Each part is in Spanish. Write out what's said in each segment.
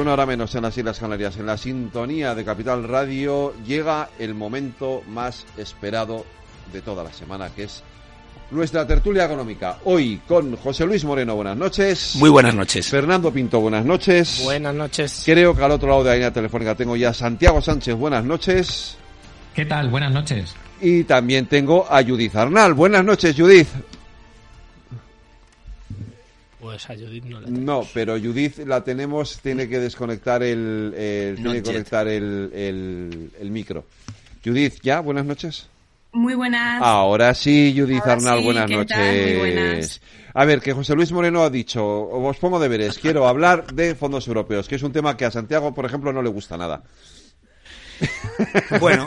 Una hora menos en las Islas Canarias, en la sintonía de Capital Radio, llega el momento más esperado de toda la semana, que es nuestra tertulia económica. Hoy con José Luis Moreno, buenas noches. Muy buenas noches. Fernando Pinto, buenas noches. Buenas noches. Creo que al otro lado de la línea telefónica tengo ya Santiago Sánchez, buenas noches. ¿Qué tal? Buenas noches. Y también tengo a Judith Arnal. Buenas noches, Judith. Pues a Judith no la tenemos. No, pero Judith la tenemos, tiene que desconectar el, tiene que conectar el, el, micro. Judith, ¿ya? Buenas noches. Muy buenas. Ahora sí, Judith Arnal, buenas noches. A ver, que José Luis Moreno ha dicho, os pongo deberes, quiero hablar de fondos europeos, que es un tema que a Santiago, por ejemplo, no le gusta nada. Bueno,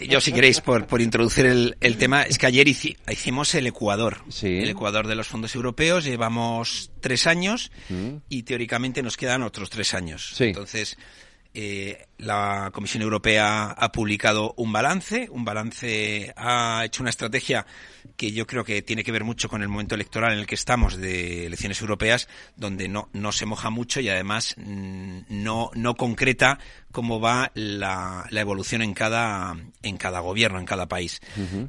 yo si queréis, por, por introducir el, el, tema, es que ayer hicimos el Ecuador. El Ecuador de los fondos europeos, llevamos tres años mm. y teóricamente nos quedan otros tres años. Entonces, eh, la Comisión Europea ha publicado un balance, un balance ha hecho una estrategia que yo creo que tiene que ver mucho con el momento electoral en el que estamos de elecciones europeas, donde no, no se moja mucho y además mm, no, no concreta cómo va la, la evolución en cada, en cada gobierno, en cada país.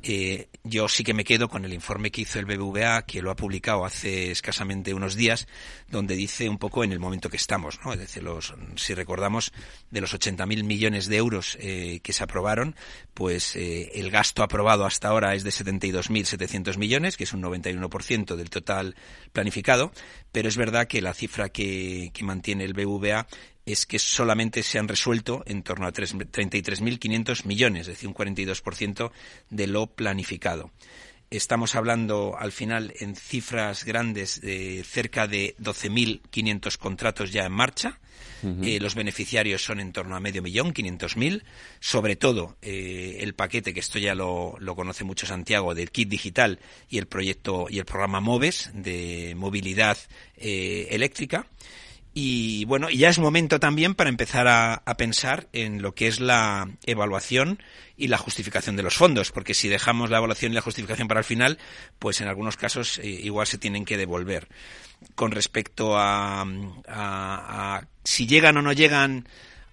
eh, yo sí que me quedo con el informe que hizo el BBVA, que lo ha publicado hace escasamente unos días, donde dice un poco en el momento que estamos, ¿no? Es decir, los, si recordamos, de los 80.000 millones de euros eh, que se aprobaron, pues eh, el gasto aprobado hasta ahora es de 72.700 millones, que es un 91% del total planificado, pero es verdad que la cifra que, que mantiene el BVA es que solamente se han resuelto en torno a 33.500 millones, es decir, un 42% de lo planificado. Estamos hablando al final en cifras grandes de cerca de 12.500 contratos ya en marcha. Eh, los beneficiarios son en torno a medio millón, 500.000. Sobre todo eh, el paquete, que esto ya lo, lo, conoce mucho Santiago, del kit digital y el proyecto y el programa MOVES de movilidad eh, eléctrica. Y bueno, ya es momento también para empezar a, pensar en lo que es la evaluación y la justificación de los fondos, porque si dejamos la evaluación y la justificación para el final, pues en algunos casos eh, igual se tienen que devolver. Con respecto a, a si llegan o no llegan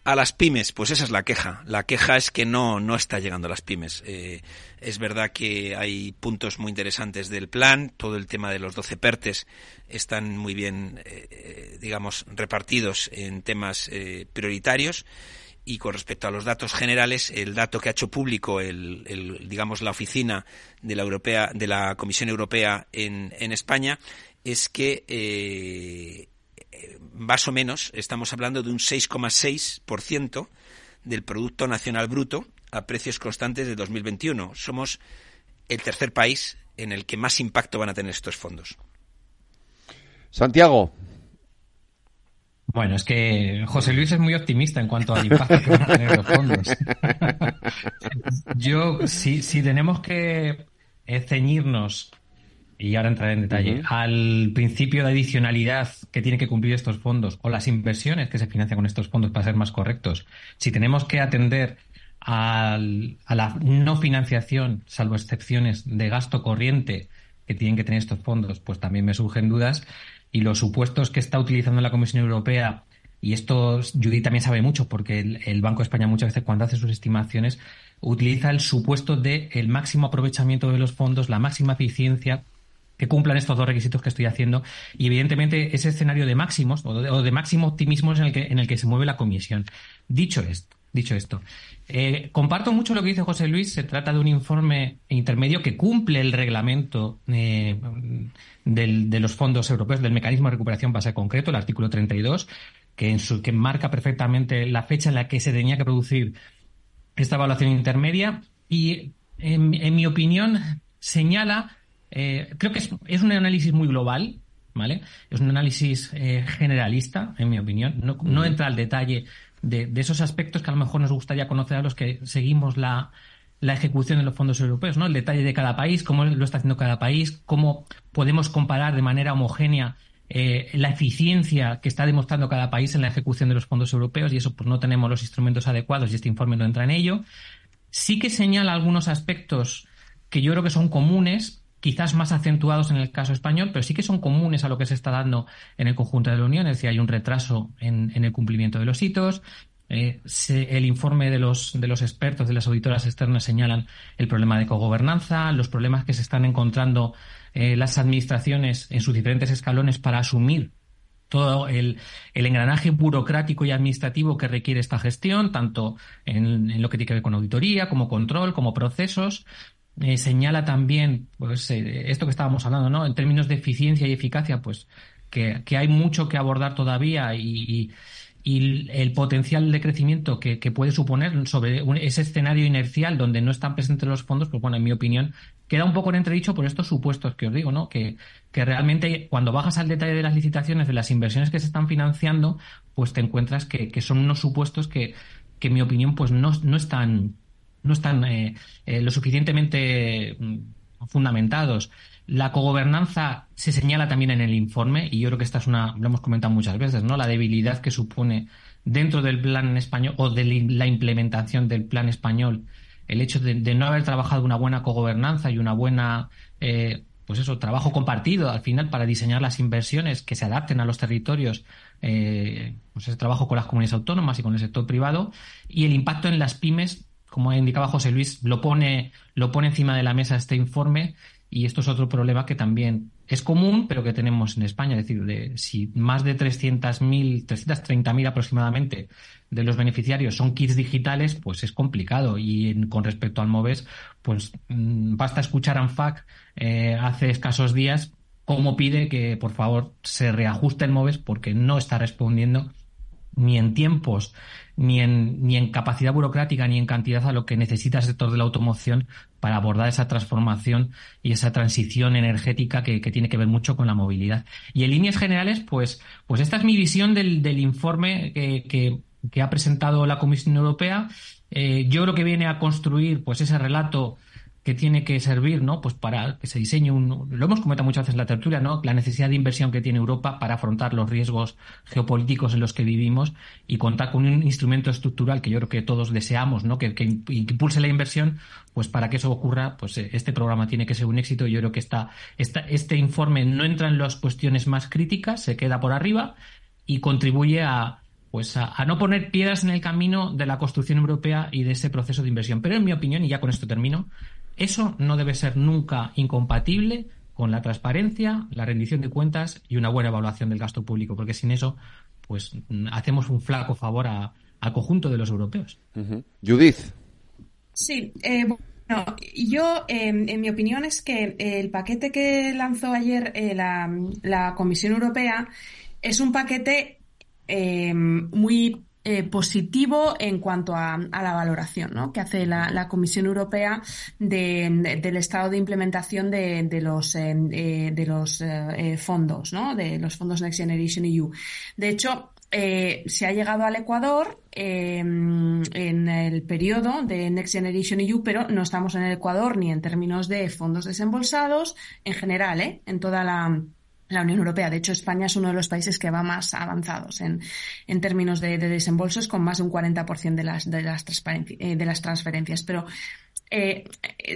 a las pymes, pues esa es la queja. La queja es que no, no está llegando a las pymes. Eh, es verdad que hay puntos muy interesantes del plan, todo el tema de los 12 PERTES están muy bien, eh, digamos, repartidos en temas eh, prioritarios. Y con respecto a los datos generales, el dato que ha hecho público, el, digamos, la oficina de la Europea, de la Comisión Europea en, en España, es que más o menos estamos hablando de un 6,6% del Producto Nacional Bruto a precios constantes de 2021. Somos el tercer país en el que más impacto van a tener estos fondos. Santiago. Bueno, es que José Luis es muy optimista en cuanto al impacto que van a tener los fondos. Yo, si, si tenemos que ceñirnos y ahora entraré en detalle, al principio de adicionalidad que tienen que cumplir estos fondos o las inversiones que se financian con estos fondos para ser más correctos, si tenemos que atender a la no financiación, salvo excepciones de gasto corriente que tienen que tener estos fondos, pues también me surgen dudas. Y los supuestos que está utilizando la Comisión Europea, y esto Judith también sabe mucho, porque el, el Banco de España muchas veces cuando hace sus estimaciones utiliza el supuesto de el máximo aprovechamiento de los fondos, la máxima eficiencia que cumplan estos dos requisitos que estoy haciendo. Y evidentemente ese escenario de máximos o de, máximo optimismo es en el, que, en el que se mueve la comisión. Dicho esto, dicho esto. Eh, comparto mucho lo que dice José Luis. Se trata de un informe intermedio que cumple el reglamento eh, de los fondos europeos, del mecanismo de recuperación base concreto, el artículo 32, que, en su, que marca perfectamente la fecha en la que se tenía que producir esta evaluación intermedia. Y, en, mi opinión, señala, eh, creo que es, un análisis muy global, ¿vale? Es un análisis generalista, en mi opinión. No, no entra al detalle de, esos aspectos que a lo mejor nos gustaría conocer a los que seguimos la, ejecución de los fondos europeos, ¿no? El detalle de cada país, cómo lo está haciendo cada país, cómo podemos comparar de manera homogénea eh, la eficiencia que está demostrando cada país en la ejecución de los fondos europeos y eso pues no tenemos los instrumentos adecuados y este informe no entra en ello. Sí que señala algunos aspectos que yo creo que son comunes quizás más acentuados en el caso español, pero sí que son comunes a lo que se está dando en el conjunto de la Unión, es decir, hay un retraso en, el cumplimiento de los hitos. Eh, el informe de los, de los expertos, de las auditoras externas, señalan el problema de cogobernanza, los problemas que se están encontrando eh, las administraciones en sus diferentes escalones para asumir todo el, engranaje burocrático y administrativo que requiere esta gestión, tanto en, en, lo que tiene que ver con auditoría, como control, como procesos. Eh, señala también, pues, eh, esto que estábamos hablando, ¿no? En términos de eficiencia y eficacia, pues, que, hay mucho que abordar todavía y, el potencial de crecimiento que, puede suponer sobre ese escenario inercial donde no están presentes los fondos, pues bueno, en mi opinión, queda un poco en entredicho por estos supuestos que os digo, ¿no? Que, que realmente cuando bajas al detalle de las licitaciones, de las inversiones que se están financiando, pues te encuentras que, son unos supuestos que, que en mi opinión, pues no, no están no están eh, eh, lo suficientemente mm, fundamentados. La cogobernanza se señala también en el informe y yo creo que esta es una, lo hemos comentado muchas veces, ¿no? La debilidad que supone dentro del plan español o de la implementación del plan español el hecho de, no haber trabajado una buena cogobernanza y una buena, eh, pues eso, trabajo compartido al final para diseñar las inversiones que se adapten a los territorios, pues ese trabajo con las comunidades autónomas y con el sector privado y el impacto en las pymes como indicaba José Luis, lo pone, lo pone encima de la mesa este informe y esto es otro problema que también es común, pero que tenemos en España. Es decir, de, si más de 300.000, 330.000 aproximadamente de los beneficiarios son kits digitales, pues es complicado. Y con respecto al MOVES, pues mm, basta escuchar a ANFAC eh, hace escasos días cómo pide que por favor se reajuste el MOVES porque no está respondiendo ni en tiempos ni en, ni en capacidad burocrática ni en cantidad a lo que necesita el sector de la automoción para abordar esa transformación y esa transición energética que, tiene que ver mucho con la movilidad. Y en líneas generales, pues, pues esta es mi visión del, del informe que, que, ha presentado la Comisión Europea. Eh, yo creo que viene a construir pues ese relato que tiene que servir, ¿no? Pues para que se diseñe un, lo hemos comentado muchas veces en la tertulia, ¿no? La necesidad de inversión que tiene Europa para afrontar los riesgos geopolíticos en los que vivimos y contar con un instrumento estructural que yo creo que todos deseamos, ¿no? Que, que, impulse la inversión, pues para que eso ocurra, pues eh, este programa tiene que ser un éxito. Yo creo que esta, esta, este informe no entra en las cuestiones más críticas, se queda por arriba y contribuye a, pues a, no poner piedras en el camino de la construcción europea y de ese proceso de inversión. Pero en mi opinión, y ya con esto termino, eso no debe ser nunca incompatible con la transparencia, la rendición de cuentas y una buena evaluación del gasto público, porque sin eso, pues hacemos un flaco favor al conjunto de los europeos. Judith. Sí, eh, bueno, yo, em, en mi opinión, es que el paquete que lanzó ayer eh, la, Comisión Europea es un paquete em, muy eh, positivo en cuanto a, la valoración ¿no? que hace la, Comisión Europea del estado de implementación de, los, eh, eh, de los fondos, ¿no? de los fondos Next Generation EU. De hecho, se ha llegado al Ecuador en el periodo de Next Generation EU, pero no estamos en el Ecuador ni en términos de fondos desembolsados en general, en toda la la Unión Europea. De hecho, España es uno de los países que va más avanzados en, en términos de, desembolsos, con más de un 40% de las, de, las eh, de las transferencias. Pero eh,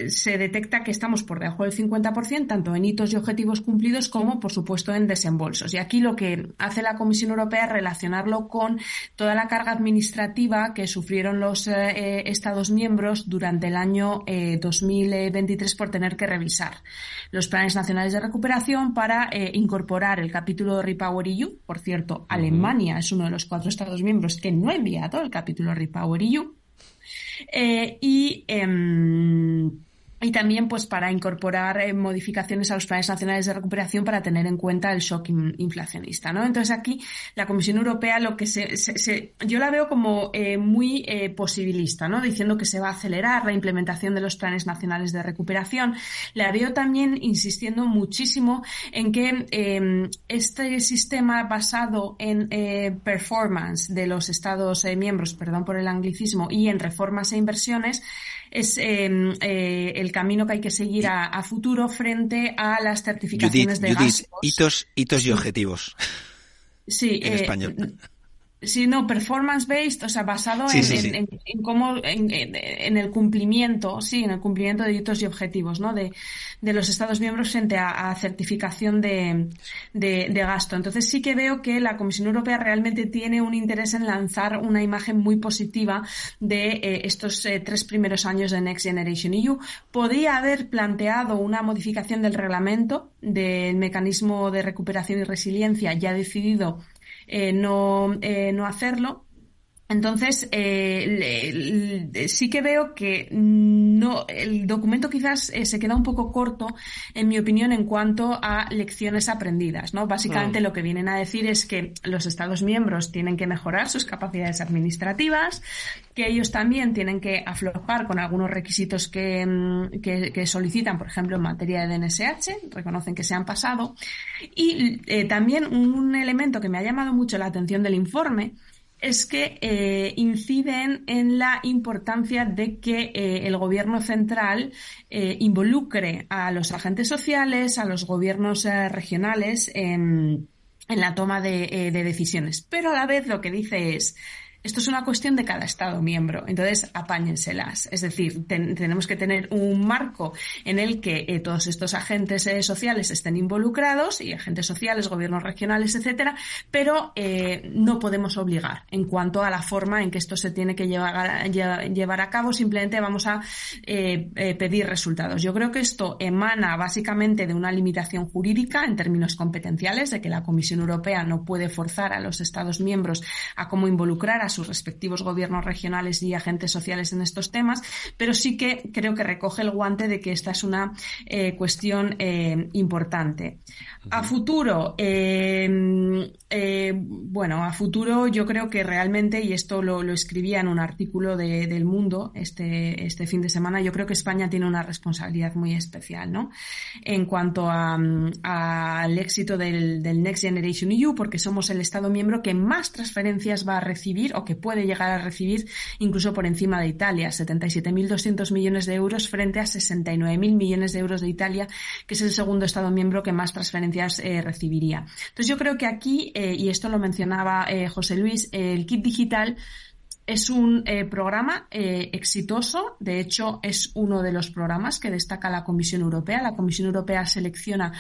se detecta que estamos por debajo del 50%, tanto en hitos y objetivos cumplidos como, por supuesto, en desembolsos. Y aquí lo que hace la Comisión Europea es relacionarlo con toda la carga administrativa que sufrieron los eh, Estados miembros durante el año 2023 por tener que revisar los planes nacionales de recuperación para incorporar el capítulo de Repower EU. Por cierto, Alemania es uno de los cuatro Estados miembros que no ha enviado el capítulo Repower EU. Eh, y em, y también pues para incorporar eh, modificaciones a los planes nacionales de recuperación para tener en cuenta el shock inflacionista, ¿no? Entonces aquí la Comisión Europea lo que se, se, yo la veo como eh, muy eh, posibilista, ¿no? Diciendo que se va a acelerar la implementación de los planes nacionales de recuperación. La veo también insistiendo muchísimo en que em, este sistema basado en performance de los Estados miembros, perdón por el anglicismo, y en reformas e inversiones es em, eh, el camino que hay que seguir a, futuro frente a las certificaciones de Judith, hitos, hitos y objetivos. Sí, en eh, español. Sí, no, performance based, o sea, basado en, En, cómo, en, el cumplimiento, sí, en el cumplimiento de hitos y objetivos, ¿no? De, de los Estados miembros frente a, certificación de, de, gasto. Entonces sí que veo que la Comisión Europea realmente tiene un interés en lanzar una imagen muy positiva de eh, estos eh, tres primeros años de Next Generation EU. Podría haber planteado una modificación del reglamento del mecanismo de recuperación y resiliencia ya decidido no, eh, no hacerlo. Entonces, eh, sí que veo que no, el documento quizás se queda un poco corto, en mi opinión, en cuanto a lecciones aprendidas. ¿no? Básicamente lo que vienen a decir es que los Estados miembros tienen que mejorar sus capacidades administrativas, que ellos también tienen que aflojar con algunos requisitos que, mm, que, solicitan, por ejemplo, en materia de DNSH, reconocen que se han pasado. Y también un elemento que me ha llamado mucho la atención del informe es que eh, inciden en la importancia de que eh, el gobierno central eh, involucre a los agentes sociales, a los gobiernos regionales en, la toma de, de decisiones. Pero a la vez lo que dice es esto es una cuestión de cada Estado miembro, entonces apáñenselas. Es decir, tenemos que tener un marco en el que eh, todos estos agentes eh, sociales estén involucrados y agentes sociales, gobiernos regionales, etcétera, pero eh, no podemos obligar en cuanto a la forma en que esto se tiene que llevar a, llevar a cabo. Simplemente vamos a pedir resultados. Yo creo que esto emana básicamente de una limitación jurídica en términos competenciales, de que la Comisión Europea no puede forzar a los Estados miembros a cómo involucrar a sus respectivos gobiernos regionales y agentes sociales en estos temas, pero sí que creo que recoge el guante de que esta es una eh, cuestión eh, importante. A futuro, em, eh, bueno, a futuro yo creo que realmente, y esto lo, escribía en un artículo de, del Mundo este, este fin de semana, yo creo que España tiene una responsabilidad muy especial, ¿no? En cuanto al éxito del, del Next Generation EU, porque somos el Estado miembro que más transferencias va a recibir que puede llegar a recibir incluso por encima de Italia, 77.200 millones de euros frente a 69.000 millones de euros de Italia, que es el segundo Estado miembro que más transferencias eh, recibiría. Entonces yo creo que aquí, eh, y esto lo mencionaba eh, José Luis, el kit digital es un programa exitoso, de hecho es uno de los programas que destaca la Comisión Europea. La Comisión Europea selecciona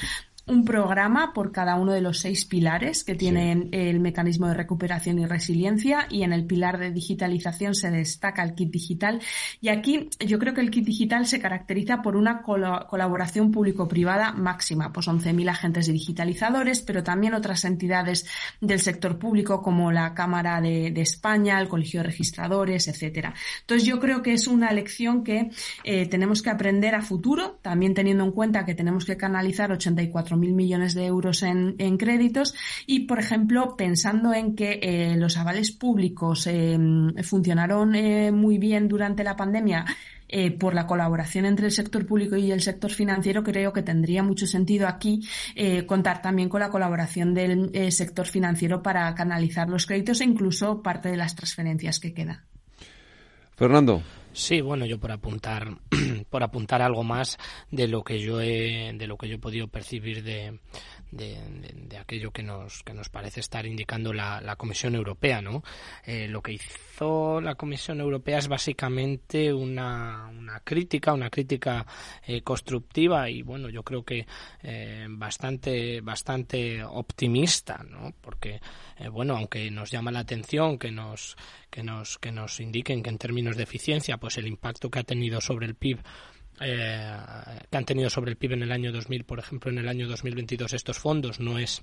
un programa por cada uno de los seis pilares que tienen el mecanismo de recuperación y resiliencia y en el pilar de digitalización se destaca el kit digital y aquí yo creo que el kit digital se caracteriza por una colaboración público-privada máxima, pues 11.000 agentes digitalizadores, pero también otras entidades del sector público como la Cámara de, España, el Colegio de Registradores, etcétera. Entonces yo creo que es una lección que eh, tenemos que aprender a futuro, también teniendo en cuenta que tenemos que canalizar 84 mil millones de euros en, créditos y, por ejemplo, pensando en que eh, los avales públicos eh, funcionaron eh, muy bien durante la pandemia, por la colaboración entre el sector público y el sector financiero, creo que tendría mucho sentido aquí contar también con la colaboración del sector financiero para canalizar los créditos e incluso parte de las transferencias que quedan. Fernando. Sí, bueno, yo por apuntar, por apuntar algo más de lo que yo he, de lo que yo he podido percibir de, de, aquello que nos, que nos parece estar indicando la, la Comisión Europea, ¿no? Eh, lo que hizo la Comisión Europea es básicamente una, una crítica, una crítica eh, constructiva y bueno, yo creo que eh, bastante, bastante optimista, ¿no? Porque bueno, aunque nos llama la atención que nos, que nos, que nos indiquen que en términos de eficiencia, pues el impacto que ha tenido sobre el PIB eh, que han tenido sobre el PIB en el año 2000, por ejemplo, en el año 2022 estos fondos no es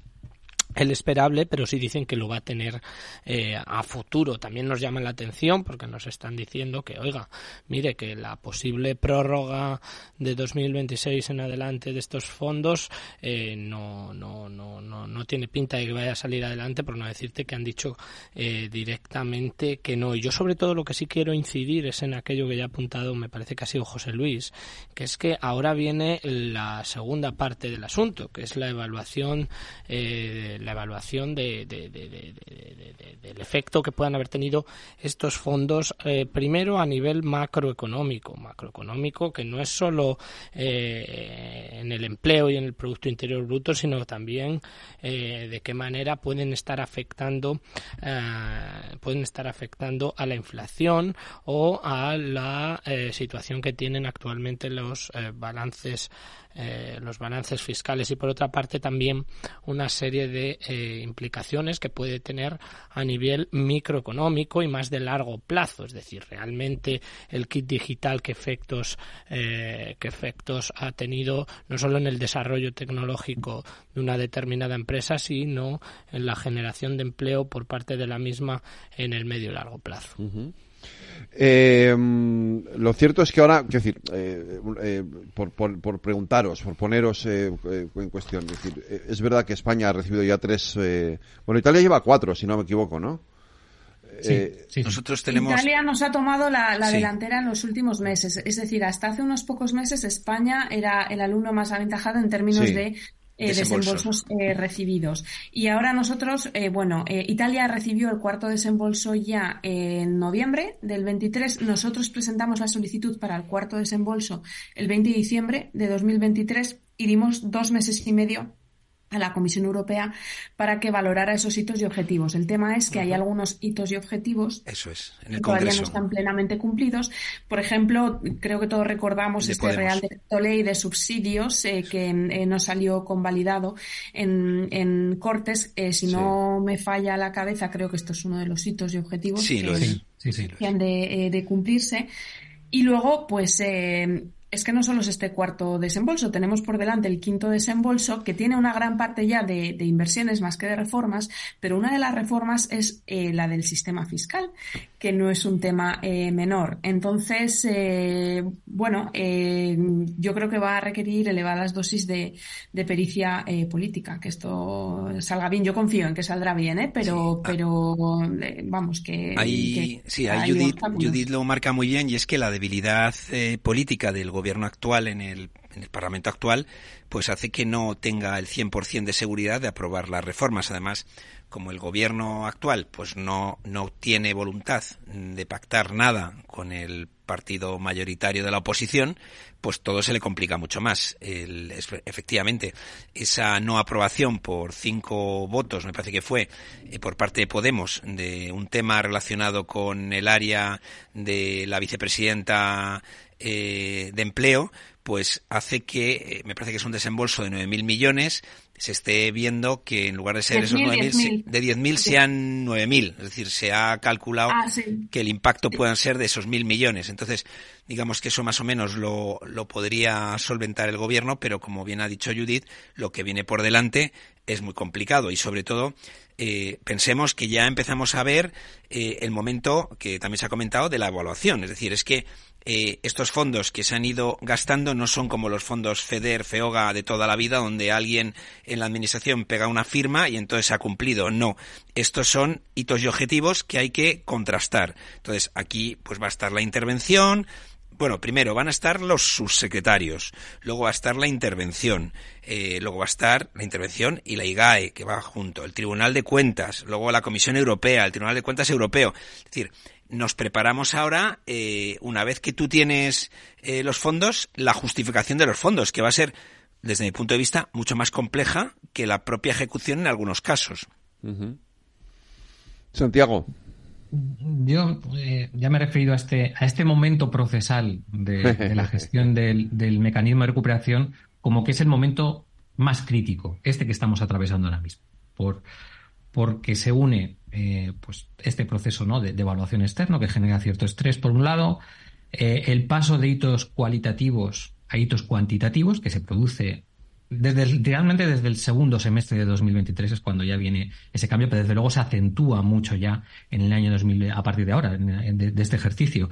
el esperable, pero sí dicen que lo va a tener eh, a futuro. También nos llama la atención porque nos están diciendo que, oiga, mire que la posible prórroga de 2026 en adelante de estos fondos eh, no, no, no, no, no tiene pinta de que vaya a salir adelante, por no decirte que han dicho eh, directamente que no. Y yo sobre todo lo que sí quiero incidir es en aquello que ya ha apuntado, me parece que ha sido José Luis, que es que ahora viene la segunda parte del asunto, que es la evaluación eh, la evaluación de, del efecto que puedan haber tenido estos fondos, eh, primero a nivel macroeconómico, macroeconómico que no es solo eh, en el empleo y en el Producto Interior Bruto, sino también eh, de qué manera pueden estar afectando, pueden estar afectando a la inflación o a la situación que tienen actualmente los balances eh, los balances fiscales. Y por otra parte también una serie de eh, implicaciones que puede tener a nivel microeconómico y más de largo plazo, es decir, realmente el kit digital qué efectos eh, qué efectos ha tenido no solo en el desarrollo tecnológico de una determinada empresa, sino en la generación de empleo por parte de la misma en el medio y largo plazo. Eh, lo cierto es que ahora, quiero decir, eh, eh, por, por, preguntaros, por poneros eh, en cuestión, es, decir, es verdad que España ha recibido ya tres, bueno, Italia lleva cuatro, si no me equivoco, ¿no? Sí, Nosotros tenemos. Italia nos ha tomado la, delantera en los últimos meses. Es decir, hasta hace unos pocos meses España era el alumno más aventajado en términos de eh, desembolsos eh, recibidos. Y ahora nosotros, eh, bueno, eh, Italia recibió el cuarto desembolso ya en noviembre del 23. Nosotros presentamos la solicitud para el cuarto desembolso el 20 de diciembre de 2023 y dimos dos meses y medio a la Comisión Europea para que valorara esos hitos y objetivos. El tema es que hay algunos hitos y objetivos Eso es, que todavía no están plenamente cumplidos. Por ejemplo, creo que todos recordamos este Real Decreto Ley de subsidios eh, que eh, no salió convalidado en, en Cortes. Eh, si no me falla la cabeza, creo que esto es uno de los hitos y objetivos que, han de, de, cumplirse. Y luego, pues, es que no solo es este cuarto desembolso, tenemos por delante el quinto desembolso que tiene una gran parte ya de, inversiones más que de reformas, pero una de las reformas es eh, la del sistema fiscal, que no es un tema eh, menor. Entonces, eh, bueno, yo creo que va a requerir elevadas dosis de, pericia política, que esto salga bien. Yo confío en que saldrá bien, pero, ah. pero vamos, que... Ahí, sí, ahí Judith, Judith, lo marca muy bien y es que la debilidad política del gobierno actual en el, en el Parlamento actual, pues hace que no tenga el 100% de seguridad de aprobar las reformas. Además, como el gobierno actual pues no, no tiene voluntad de pactar nada con el partido mayoritario de la oposición, pues todo se le complica mucho más. El, efectivamente, esa no aprobación por cinco votos, me parece que fue, eh, por parte de Podemos, de un tema relacionado con el área de la vicepresidenta eh, de empleo, pues hace que, eh, me parece que es un desembolso de 9.000 millones, se esté viendo que en lugar de ser esos 9.000, de 10.000 sean 9.000. Es decir, se ha calculado ah, que el impacto puedan ser de esos 1.000 millones. Entonces, digamos que eso más o menos lo, lo podría solventar el gobierno, pero como bien ha dicho Judith, lo que viene por delante es muy complicado y sobre todo eh, pensemos que ya empezamos a ver eh, el momento que también se ha comentado de la evaluación. Es decir, es que eh, estos fondos que se han ido gastando no son como los fondos FEDER, FEOGA de toda la vida, donde alguien en la administración pega una firma y entonces se ha cumplido. No, estos son hitos y objetivos que hay que contrastar. Entonces aquí pues va a estar la intervención, bueno, primero van a estar los subsecretarios, luego va a estar la intervención, eh, luego va a estar la intervención y la IGAE, que va junto, el Tribunal de Cuentas, luego la Comisión Europea, el Tribunal de Cuentas Europeo. Es decir, nos preparamos ahora, eh, una vez que tú tienes eh, los fondos, la justificación de los fondos, que va a ser, desde mi punto de vista, mucho más compleja que la propia ejecución en algunos casos. Santiago. Yo eh, ya me he referido a este, a este momento procesal de, la gestión del, mecanismo de recuperación como que es el momento más crítico, este que estamos atravesando ahora mismo, por, porque se une eh, pues este proceso ¿no? de, evaluación externo que genera cierto estrés por un lado, eh, el paso de hitos cualitativos a hitos cuantitativos que se produce desde realmente desde el segundo semestre de 2023 es cuando ya viene ese cambio, pero desde luego se acentúa mucho ya en el año 2000 a partir de ahora, de, este ejercicio.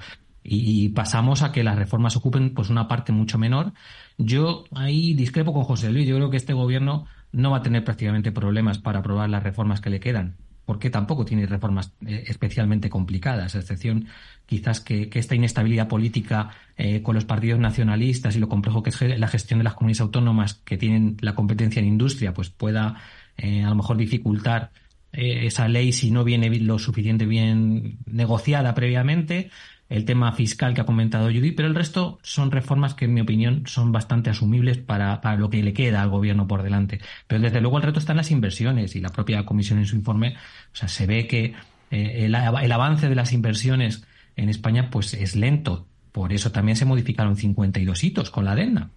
Y, pasamos a que las reformas ocupen pues una parte mucho menor. Yo ahí discrepo con José Luis. Yo creo que este gobierno no va a tener prácticamente problemas para aprobar las reformas que le quedan porque tampoco tiene reformas eh, especialmente complicadas, a excepción quizás que, esta inestabilidad política eh, con los partidos nacionalistas y lo complejo que es la gestión de las comunidades autónomas que tienen la competencia en industria, pues pueda eh, a lo mejor dificultar esa ley si no viene lo suficiente bien negociada previamente el tema fiscal que ha comentado Judy, pero el resto son reformas que, en mi opinión, son bastante asumibles para, lo que le queda al gobierno por delante. Pero desde luego el reto está en las inversiones y la propia comisión en su informe, o sea, se ve que eh, el, el avance de las inversiones en España pues es lento. Por eso también se modificaron 52 hitos con la adenda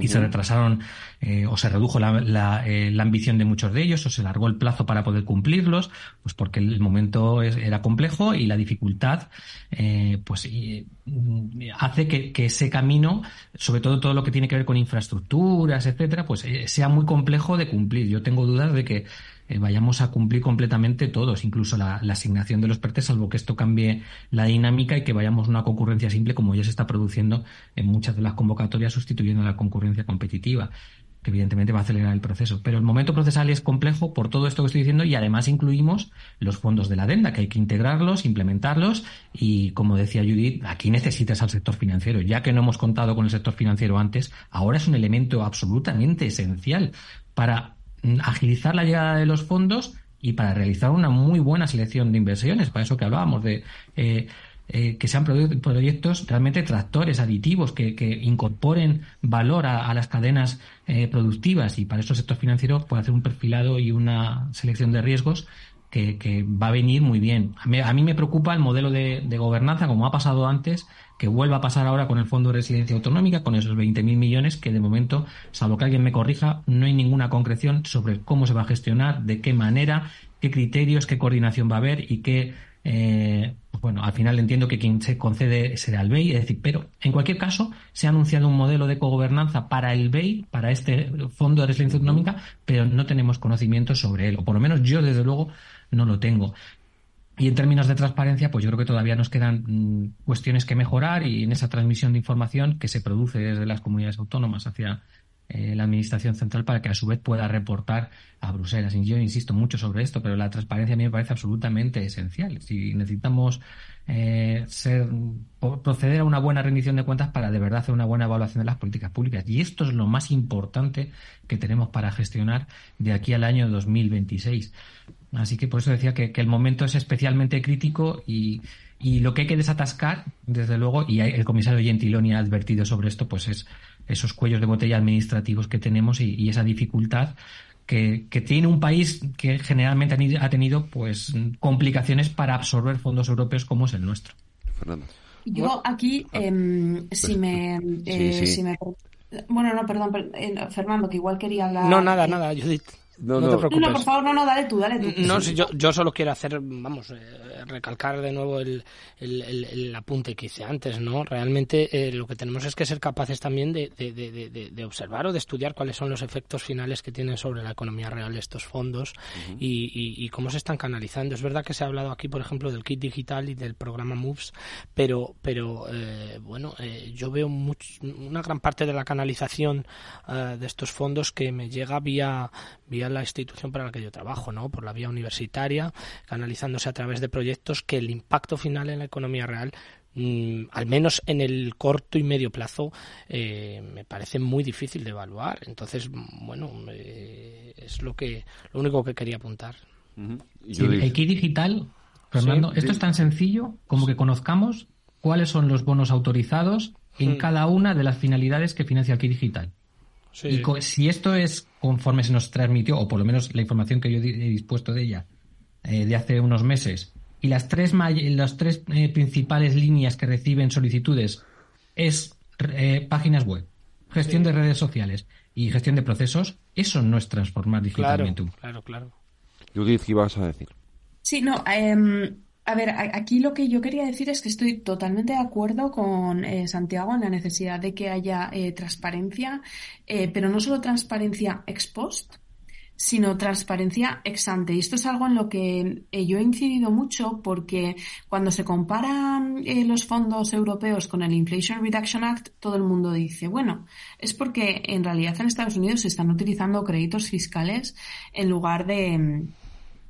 y se retrasaron eh, o se redujo la, eh, la, ambición de muchos de ellos o se largó el plazo para poder cumplirlos, pues porque el momento era complejo y la dificultad eh, pues mm, hace que, que, ese camino, sobre todo todo lo que tiene que ver con infraestructuras, etcétera, pues sea muy complejo de cumplir. Yo tengo dudas de que eh, vayamos a cumplir completamente todos, incluso la, asignación de los PERTES, salvo que esto cambie la dinámica y que vayamos a una concurrencia simple como ya se está produciendo en muchas de las convocatorias sustituyendo a la concurrencia competitiva que evidentemente va a acelerar el proceso. Pero el momento procesal es complejo por todo esto que estoy diciendo y además incluimos los fondos de la adenda, que hay que integrarlos, implementarlos y, como decía Judith, aquí necesitas al sector financiero. Ya que no hemos contado con el sector financiero antes, ahora es un elemento absolutamente esencial para agilizar la llegada de los fondos y para realizar una muy buena selección de inversiones, para eso que hablábamos de eh, eh, que sean proyectos realmente tractores, aditivos, que, incorporen valor a, las cadenas eh, productivas y para eso el sector financiero puede hacer un perfilado y una selección de riesgos que, va a venir muy bien. A mí, me preocupa el modelo de, gobernanza, como ha pasado antes, que vuelva a pasar ahora con el Fondo de Residencia Autonómica, con esos 20.000 millones, que de momento, salvo que alguien me corrija, no hay ninguna concreción sobre cómo se va a gestionar, de qué manera, qué criterios, qué coordinación va a haber y qué. Eh, bueno, al final entiendo que quien se concede será el BEI, es decir, pero en cualquier caso se ha anunciado un modelo de cogobernanza para el BEI, para este Fondo de Resiliencia Autonómica, pero no tenemos conocimiento sobre él, o por lo menos yo desde luego no lo tengo. Y en términos de transparencia, pues yo creo que todavía nos quedan mm, cuestiones que mejorar y en esa transmisión de información que se produce desde las comunidades autónomas hacia eh, la Administración Central para que a su vez pueda reportar a Bruselas. Y yo insisto mucho sobre esto, pero la transparencia a mí me parece absolutamente esencial. Si necesitamos eh, proceder a una buena rendición de cuentas para de verdad hacer una buena evaluación de las políticas públicas. Y esto es lo más importante que tenemos para gestionar de aquí al año 2026. Así que por eso decía que, el momento es especialmente crítico y, lo que hay que desatascar, desde luego, y el comisario Gentiloni ha advertido sobre esto, pues es esos cuellos de botella administrativos que tenemos y, esa dificultad que, tiene un país que generalmente ha tenido pues complicaciones para absorber fondos europeos como es el nuestro. Fernando. Yo aquí, em, si, me, eh, si me... Bueno, no, perdón, eh, Fernando, que igual quería hablar... No, nada, nada, Judith. No, no, te preocupes. No, por favor, no, no, dale tú, dale tú. No, yo, yo solo quiero hacer, vamos, eh, recalcar de nuevo el, el, apunte que hice antes, ¿no? Realmente eh, lo que tenemos es que ser capaces también de, de, de, observar o de estudiar cuáles son los efectos finales que tienen sobre la economía real estos fondos y, y, cómo se están canalizando. Es verdad que se ha hablado aquí, por ejemplo, del kit digital y del programa MOVES, pero, pero eh, bueno, yo veo una gran parte de la canalización de estos fondos que me llega vía, vía la institución para la que yo trabajo, ¿no? Por la vía universitaria, canalizándose a través de proyectos que el impacto final en la economía real mm, al menos en el corto y medio plazo, eh, me parece muy difícil de evaluar. Entonces, bueno, eh, es lo que lo único que quería apuntar. el kit digital Fernando, esto es tan sencillo como que conozcamos cuáles son los bonos autorizados en hmm. cada una de las finalidades que financia aquí digital. Y si esto es conforme se nos transmitió, o por lo menos la información que yo he dispuesto de ella eh, de hace unos meses, y las tres, las tres eh, principales líneas que reciben solicitudes es eh, páginas web, gestión de redes sociales y gestión de procesos, eso no es transformar digitalmente. Claro, claro, claro. Judith, ¿qué ibas a decir? Sí, no, eh, a ver, aquí lo que yo quería decir es que estoy totalmente de acuerdo con eh, Santiago en la necesidad de que haya eh, transparencia, eh, pero no solo transparencia ex post, sino transparencia ex ante. Y esto es algo en lo que yo he incidido mucho porque cuando se comparan los fondos europeos con el Inflation Reduction Act, todo el mundo dice, bueno, es porque en realidad en Estados Unidos se están utilizando créditos fiscales en lugar de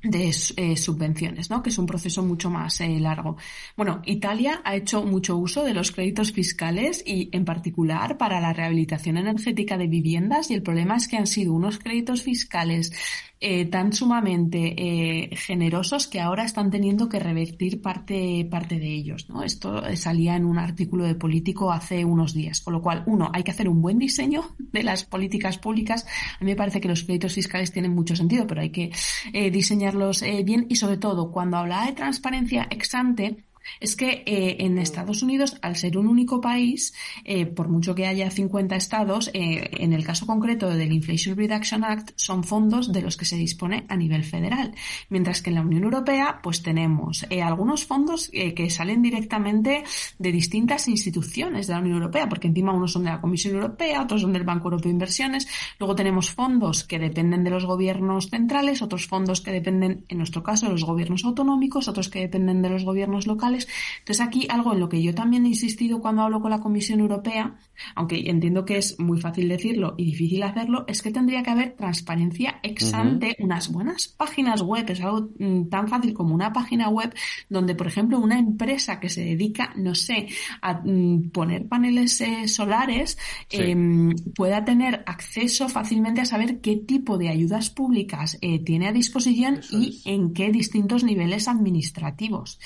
de eh, subvenciones, ¿no? que es un proceso mucho más eh, largo. Bueno, Italia ha hecho mucho uso de los créditos fiscales y en particular para la rehabilitación energética de viviendas y el problema es que han sido unos créditos fiscales eh, tan sumamente eh, generosos que ahora están teniendo que revertir parte, parte de ellos. ¿no? Esto salía en un artículo de Político hace unos días. Con lo cual, uno, hay que hacer un buen diseño de las políticas públicas. A mí me parece que los créditos fiscales tienen mucho sentido, pero hay que eh, diseñarlos bien y sobre todo, cuando hablaba de transparencia ex ante, es que eh, en Estados Unidos, al ser un único país, eh, por mucho que haya 50 estados, eh, en el caso concreto del Inflation Reduction Act, son fondos de los que se dispone a nivel federal. Mientras que en la Unión Europea, pues tenemos algunos fondos que salen directamente de distintas instituciones de la Unión Europea, porque encima unos son de la Comisión Europea, otros son del Banco Europeo de Inversiones. Luego tenemos fondos que dependen de los gobiernos centrales, otros fondos que dependen, en nuestro caso, de los gobiernos autonómicos, otros que dependen de los gobiernos locales entonces aquí algo en lo que yo también he insistido cuando hablo con la Comisión Europea, aunque entiendo que es muy fácil decirlo y difícil hacerlo, es que tendría que haber transparencia ex ante, unas buenas páginas web, es algo mm, tan fácil como una página web donde, por ejemplo, una empresa que se dedica, no sé, a mm, poner paneles eh, solares em, pueda tener acceso fácilmente a saber qué tipo de ayudas públicas eh, tiene a disposición y en qué distintos niveles administrativos.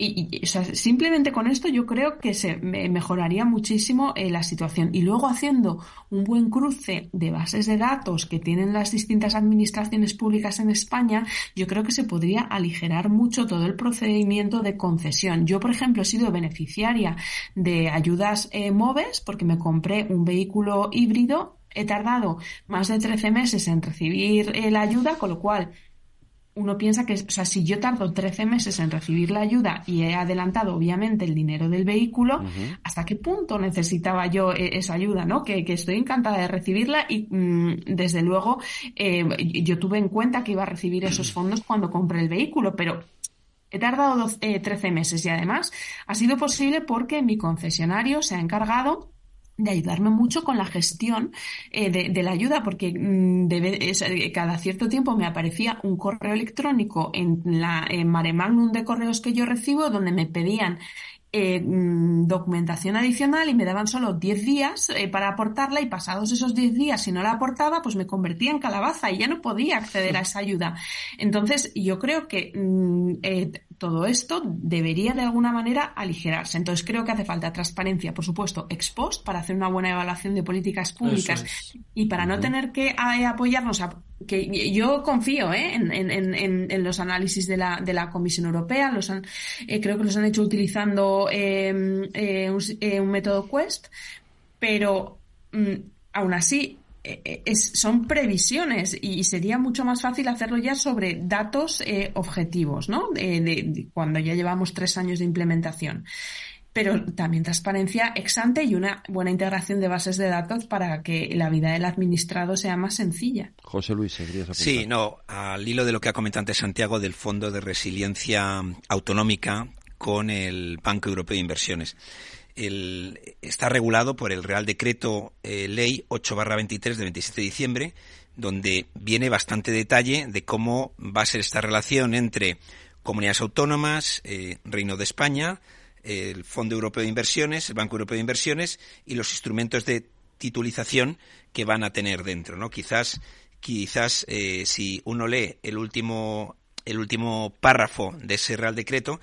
Y, simplemente con esto yo creo que se mejoraría muchísimo eh, la situación. Y luego haciendo un buen cruce de bases de datos que tienen las distintas administraciones públicas en España, yo creo que se podría aligerar mucho todo el procedimiento de concesión. Yo, por ejemplo, he sido beneficiaria de ayudas eh, MOVES porque me compré un vehículo híbrido. He tardado más de 13 meses en recibir eh, la ayuda, con lo cual uno piensa que, o sea, si yo tardo 13 meses en recibir la ayuda y he adelantado, obviamente, el dinero del vehículo, ¿hasta qué punto necesitaba yo eh, esa ayuda, no? Que, estoy encantada de recibirla y, mm, desde luego, eh, yo tuve en cuenta que iba a recibir esos fondos cuando compré el vehículo, pero He tardado 13 meses y además ha sido posible porque mi concesionario se ha encargado de ayudarme mucho con la gestión eh, de, la ayuda, porque mm, eh, cada cierto tiempo me aparecía un correo electrónico en la en mare magnum de correos que yo recibo donde me pedían eh, mm, documentación adicional y me daban solo 10 días para aportarla y pasados esos 10 días si no la aportaba pues me convertía en calabaza y ya no podía acceder a esa ayuda. Entonces yo creo que mm, todo esto debería de alguna manera aligerarse. Entonces creo que hace falta transparencia, por supuesto, ex post para hacer una buena evaluación de políticas públicas y para no tener que eh, apoyarnos a que yo confío ¿eh? en, los análisis de la, de la Comisión Europea, los eh, creo que los han hecho utilizando em, un, método Quest, pero mm, aún así eh, es, son previsiones y sería mucho más fácil hacerlo ya sobre datos eh, objetivos, ¿no? De, cuando ya llevamos tres años de implementación. Pero también transparencia ex ante y una buena integración de bases de datos para que la vida del administrado sea más sencilla. José Luis, Sí, no, al hilo de lo que ha comentado antes Santiago del Fondo de Resiliencia Autonómica con el Banco Europeo de Inversiones está regulado por el Real Decreto eh, Ley 8-23 de 27 de diciembre, donde viene bastante detalle de cómo va a ser esta relación entre comunidades autónomas, eh, Reino de España, el Fondo Europeo de Inversiones, el Banco Europeo de Inversiones y los instrumentos de titulización que van a tener dentro, ¿no? Quizás, quizás eh, si uno lee el último el último párrafo de ese Real Decreto,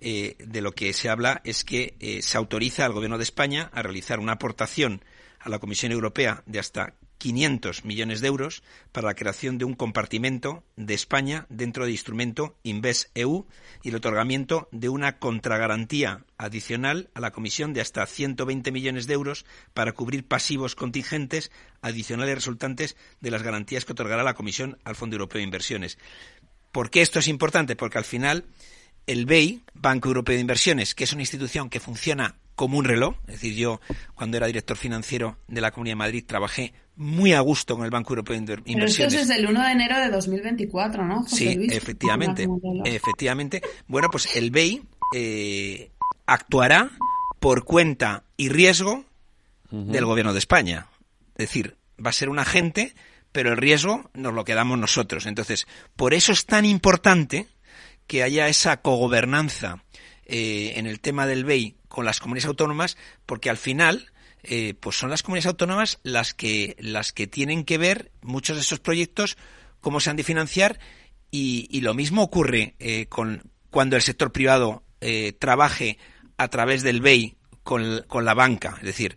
eh, de lo que se habla es que eh, se autoriza al Gobierno de España a realizar una aportación a la Comisión Europea de hasta 500 millones de euros para la creación de un compartimento de España dentro del instrumento Invest EU y el otorgamiento de una contragarantía adicional a la Comisión de hasta 120 millones de euros para cubrir pasivos contingentes adicionales resultantes de las garantías que otorgará la Comisión al Fondo Europeo de Inversiones. ¿Por qué esto es importante? Porque al final el BEI, Banco Europeo de Inversiones, que es una institución que funciona como un reloj, es decir, yo cuando era director financiero de la Comunidad de Madrid trabajé muy a gusto con el Banco Europeo de Inversiones. Pero esto es desde el 1 de enero de 2024, ¿no? sí, efectivamente, efectivamente. Bueno, pues el BEI eh, actuará por cuenta y riesgo del Gobierno de España. Es decir, va a ser un agente, pero el riesgo nos lo quedamos nosotros. Entonces, por eso es tan importante que haya esa cogobernanza eh, en el tema del BEI con las comunidades autónomas, porque al final, eh, pues son las comunidades autónomas las que, las que tienen que ver muchos de esos proyectos, cómo se han de financiar, y, lo mismo ocurre eh, con cuando el sector privado trabaje a través del BEI con, con la banca. Es decir,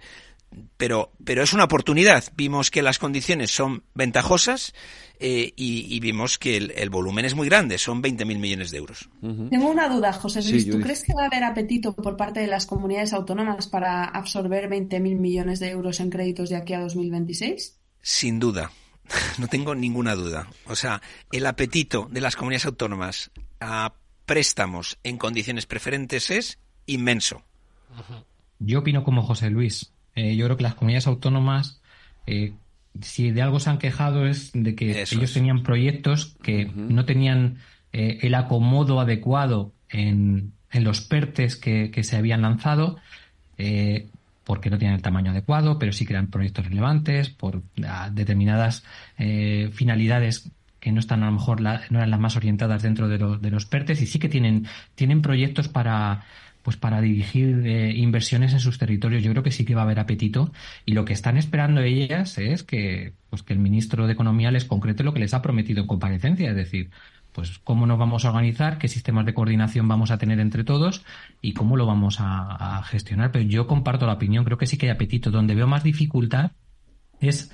pero, pero es una oportunidad. Vimos que las condiciones son ventajosas eh, y, vimos que el, volumen es muy grande, son 20.000 millones de euros. Tengo una duda, José Luis. ¿Tú crees que va a haber apetito por parte de las comunidades autónomas para absorber 20.000 millones de euros en créditos de aquí a 2026? Sin duda. No tengo ninguna duda. O sea, el apetito de las comunidades autónomas a préstamos en condiciones preferentes es inmenso. Yo opino como José Luis. Eh, yo creo que las comunidades autónomas, eh, si de algo se han quejado es de que ellos tenían proyectos que no tenían eh, el acomodo adecuado en, los PERTES que, se habían lanzado, porque no tenían el tamaño adecuado, pero sí que eran proyectos relevantes por determinadas finalidades que no están a lo mejor no eran las más orientadas dentro de, de los PERTES y sí que tienen, tienen proyectos para pues para dirigir eh, inversiones en sus territorios. Yo creo que sí que va a haber apetito y lo que están esperando ellas es que, pues que el ministro de Economía les concrete lo que les ha prometido en comparecencia, es decir, pues cómo nos vamos a organizar, qué sistemas de coordinación vamos a tener entre todos y cómo lo vamos a, gestionar. Pero yo comparto la opinión, creo que sí que hay apetito. Donde veo más dificultad es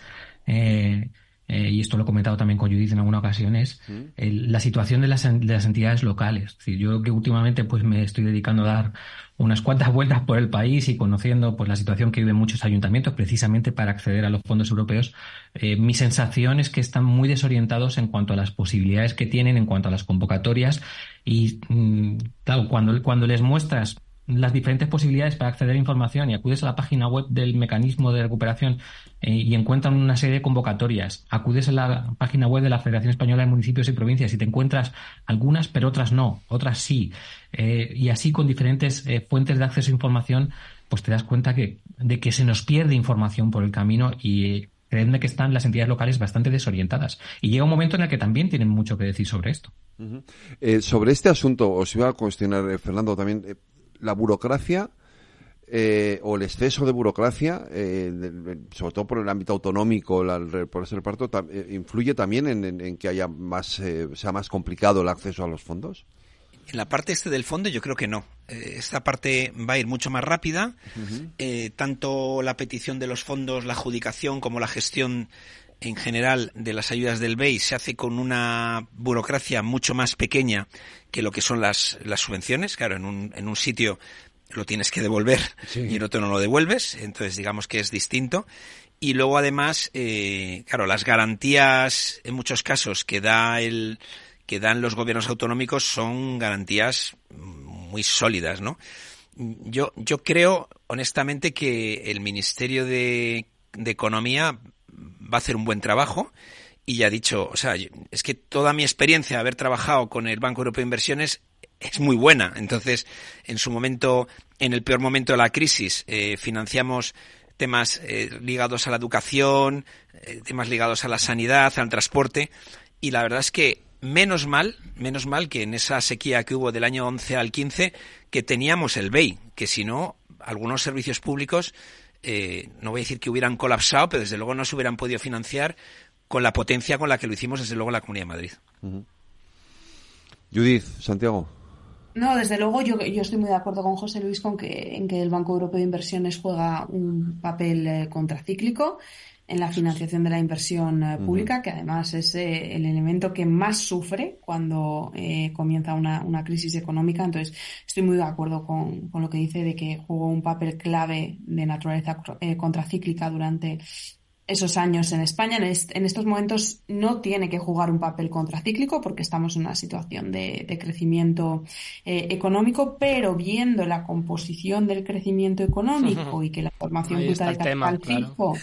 eh, eh, y esto lo he comentado también con Judith en alguna ocasión, es la situación de las, de las, entidades locales. yo que últimamente pues me estoy dedicando a dar unas cuantas vueltas por el país y conociendo pues la situación que viven muchos ayuntamientos precisamente para acceder a los fondos europeos, eh, mi sensación es que están muy desorientados en cuanto a las posibilidades que tienen, en cuanto a las convocatorias y mm, claro, cuando, cuando les muestras las diferentes posibilidades para acceder a información y acudes a la página web del mecanismo de recuperación eh, y encuentran una serie de convocatorias, acudes a la página web de la Federación Española de Municipios y Provincias y te encuentras algunas, pero otras no, otras sí, eh, y así con diferentes eh, fuentes de acceso a información, pues te das cuenta que, de que se nos pierde información por el camino y créeme que están las entidades locales bastante desorientadas. Y llega un momento en el que también tienen mucho que decir sobre esto. sobre este asunto, os iba a cuestionar, Fernando, también la burocracia eh, o el exceso de burocracia, eh, sobre todo por el ámbito autonómico, por ese reparto, eh, influye también en, que haya más, sea más complicado el acceso a los fondos. En la parte este del fondo yo creo que no. esta parte va a ir mucho más rápida. tanto la petición de los fondos, la adjudicación como la gestión en general de las ayudas del BEI se hace con una burocracia mucho más pequeña que lo que son las, las subvenciones. Claro, en un, en un sitio lo tienes que devolver y en otro no lo devuelves, entonces digamos que es distinto. Y luego además, eh, claro, las garantías en muchos casos que da el que dan los gobiernos autonómicos son garantías muy sólidas, ¿no? Yo, yo creo honestamente que el Ministerio de, de Economía va a hacer un buen trabajo y ya ha dicho, o sea, es que toda mi experiencia de haber trabajado con el Banco Europeo de Inversiones es muy buena. Entonces, en su momento, en el peor momento de la crisis, eh, financiamos temas eh, ligados a la educación, eh, temas ligados a la sanidad, al transporte, y la verdad es que menos mal, menos mal que en esa sequía que hubo del año 11 al 15, que teníamos el BEI, que si no, algunos servicios públicos eh, no voy a decir que hubieran colapsado, pero desde luego no se hubieran podido financiar con la potencia con la que lo hicimos desde luego en la Comunidad de Madrid. Judith, Santiago. No, desde luego yo, yo estoy muy de acuerdo con José Luis con que, en que el Banco Europeo de Inversiones juega un papel eh, contracíclico en la financiación de la inversión eh, pública, que además es eh, el elemento que más sufre cuando comienza una, una, crisis económica. Entonces, estoy muy de acuerdo con, con, lo que dice de que juega un papel clave de naturaleza contracíclica durante esos años en España. En, estos momentos no tiene que jugar un papel contracíclico porque estamos en una situación de, crecimiento eh, económico, pero viendo la composición del crecimiento económico y que la formación bruta de capital fijo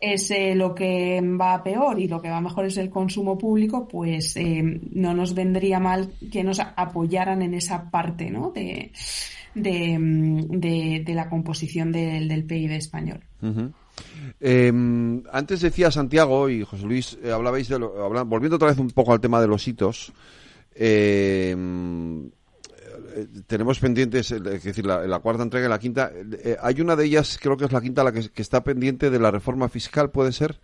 es, eh, lo que va peor y lo que va mejor es el consumo público, pues eh, no nos vendría mal que nos apoyaran en esa parte ¿no? de, de, la composición del, del PIB español. Em, antes decía Santiago y José Luis, eh, hablabais de lo, volviendo otra vez un poco al tema de los hitos. Em, eh, tenemos pendientes, es decir, la, cuarta entrega y la quinta. Eh, hay una de ellas, creo que es la quinta, la que, está pendiente de la reforma fiscal, ¿puede ser?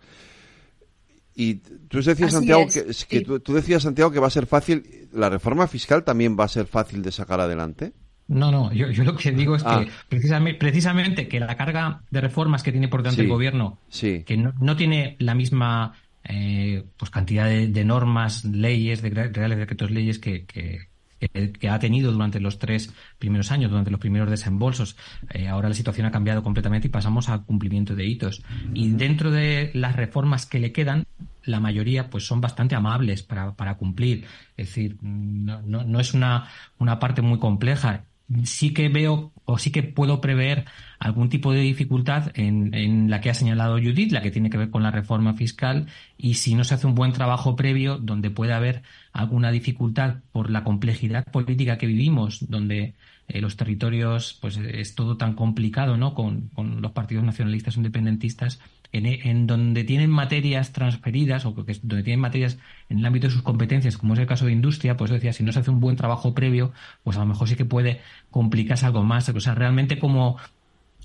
Y tú decías, Santiago, que, tú decías, Santiago, que va a ser fácil. ¿La reforma fiscal también va a ser fácil de sacar adelante? No, no, yo, yo, lo que digo es que ah. precisamente, precisamente, que la carga de reformas que tiene por delante el gobierno, que no, no, tiene la misma eh, pues cantidad de, normas, leyes, de reales decretos leyes que, que, que, ha tenido durante los tres primeros años, durante los primeros desembolsos. Eh, ahora la situación ha cambiado completamente y pasamos al cumplimiento de hitos. Y dentro de las reformas que le quedan, la mayoría pues son bastante amables para, para cumplir. Es decir, no, no, no es una, una parte muy compleja sí que veo o sí que puedo prever algún tipo de dificultad en, la que ha señalado Judith, la que tiene que ver con la reforma fiscal, y si no se hace un buen trabajo previo, donde puede haber alguna dificultad por la complejidad política que vivimos, donde eh, los territorios, pues es todo tan complicado, ¿no? Con los partidos nacionalistas independentistas, en, donde tienen materias transferidas o que, donde tienen materias en el ámbito de sus competencias, como es el caso de industria, pues decía, si no se hace un buen trabajo previo, pues a lo mejor sí que puede complicarse algo más. O sea, realmente como,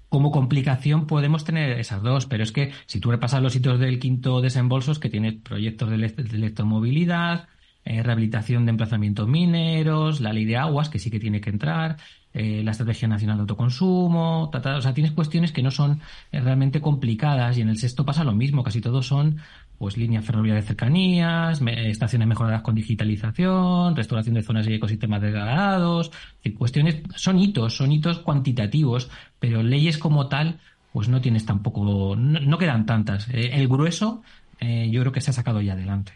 como complicación podemos tener esas dos, pero es que si tú repasas los sitios del quinto desembolso, es que tiene proyectos de, electromovilidad, eh, rehabilitación de emplazamientos mineros, la ley de aguas, que sí que tiene que entrar, eh, la Estrategia Nacional de Autoconsumo, o sea, tienes cuestiones que no son eh, realmente complicadas y en el sexto pasa lo mismo, casi todos son pues líneas ferroviarias de cercanías, estaciones mejoradas con digitalización, restauración de zonas y ecosistemas degradados, cuestiones, son hitos, son hitos cuantitativos, pero leyes como tal, pues no tienes tampoco, no, quedan tantas. Eh, el grueso, yo creo que se ha sacado ya adelante.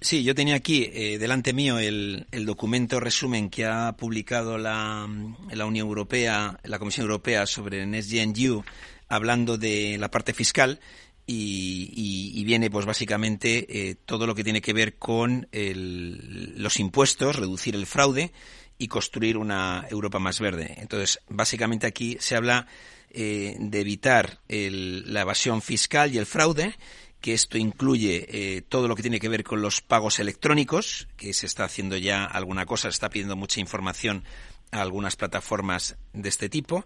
Sí, yo tenía aquí eh, delante mío el, documento resumen que ha publicado la, la, Unión Europea, la Comisión Europea sobre NextGenU, hablando de la parte fiscal y, viene pues básicamente eh, todo lo que tiene que ver con los impuestos, reducir el fraude y construir una Europa más verde. Entonces, básicamente aquí se habla eh, de evitar la evasión fiscal y el fraude que esto incluye eh, todo lo que tiene que ver con los pagos electrónicos, que se está haciendo ya alguna cosa, se está pidiendo mucha información a algunas plataformas de este tipo.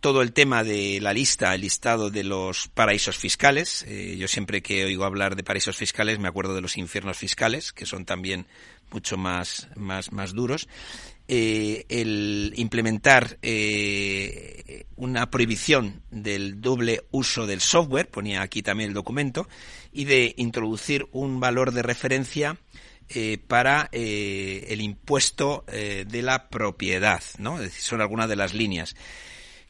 Todo el tema de la lista, el listado de los paraísos fiscales. Eh, yo siempre que oigo hablar de paraísos fiscales me acuerdo de los infiernos fiscales, que son también mucho más, más, más duros. Eh, el implementar eh, una prohibición del doble uso del software, ponía aquí también el documento, y de introducir un valor de referencia eh, para el impuesto de la propiedad, ¿no? Es decir, son algunas de las líneas.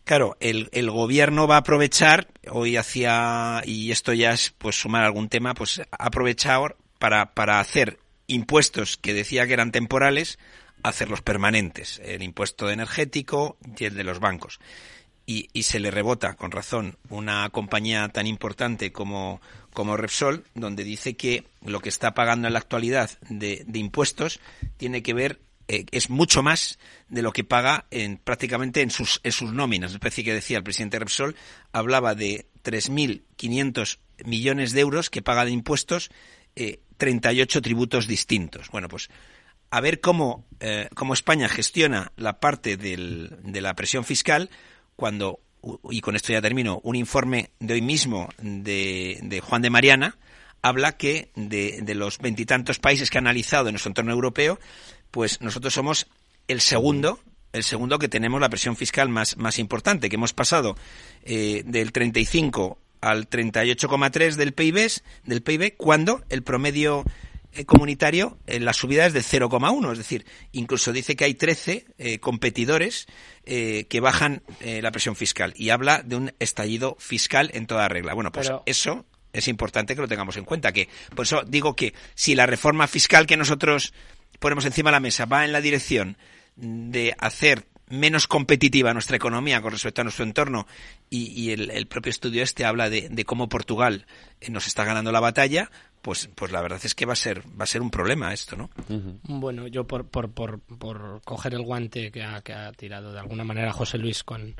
Claro, el, el, gobierno va a aprovechar, hoy hacía, y esto ya es pues sumar algún tema, pues ha aprovechado para, para hacer impuestos que decía que eran temporales, hacerlos permanentes, el impuesto energético y el de los bancos. Y, y, se le rebota, con razón, una compañía tan importante como, como Repsol, donde dice que lo que está pagando en la actualidad de, de impuestos tiene que ver, eh, es mucho más de lo que paga en, prácticamente en sus, en sus nóminas. especie que decía el presidente Repsol, hablaba de 3.500 millones de euros que paga de impuestos eh, 38 tributos distintos. Bueno, pues a ver cómo, eh, cómo España gestiona la parte del, de la presión fiscal cuando, y con esto ya termino, un informe de hoy mismo de, de Juan de Mariana habla que de, los veintitantos países que ha analizado en nuestro entorno europeo, pues nosotros somos el segundo el segundo que tenemos la presión fiscal más, más importante, que hemos pasado eh, del 35 al 38,3 del PIB, del PIB, cuando el promedio comunitario en la subida es de 0,1, es decir, incluso dice que hay 13 eh, competidores que bajan la presión fiscal y habla de un estallido fiscal en toda regla. Bueno, pues eso es importante que lo tengamos en cuenta, que por eso digo que si la reforma fiscal que nosotros ponemos encima de la mesa va en la dirección de hacer menos competitiva nuestra economía con respecto a nuestro entorno y, el, propio estudio este habla de, cómo Portugal eh, nos está ganando la batalla, pues, pues la verdad es que va a ser, va a ser un problema esto, ¿no? Bueno, yo por, por, por, por coger el guante que ha, que ha tirado de alguna manera José Luis con,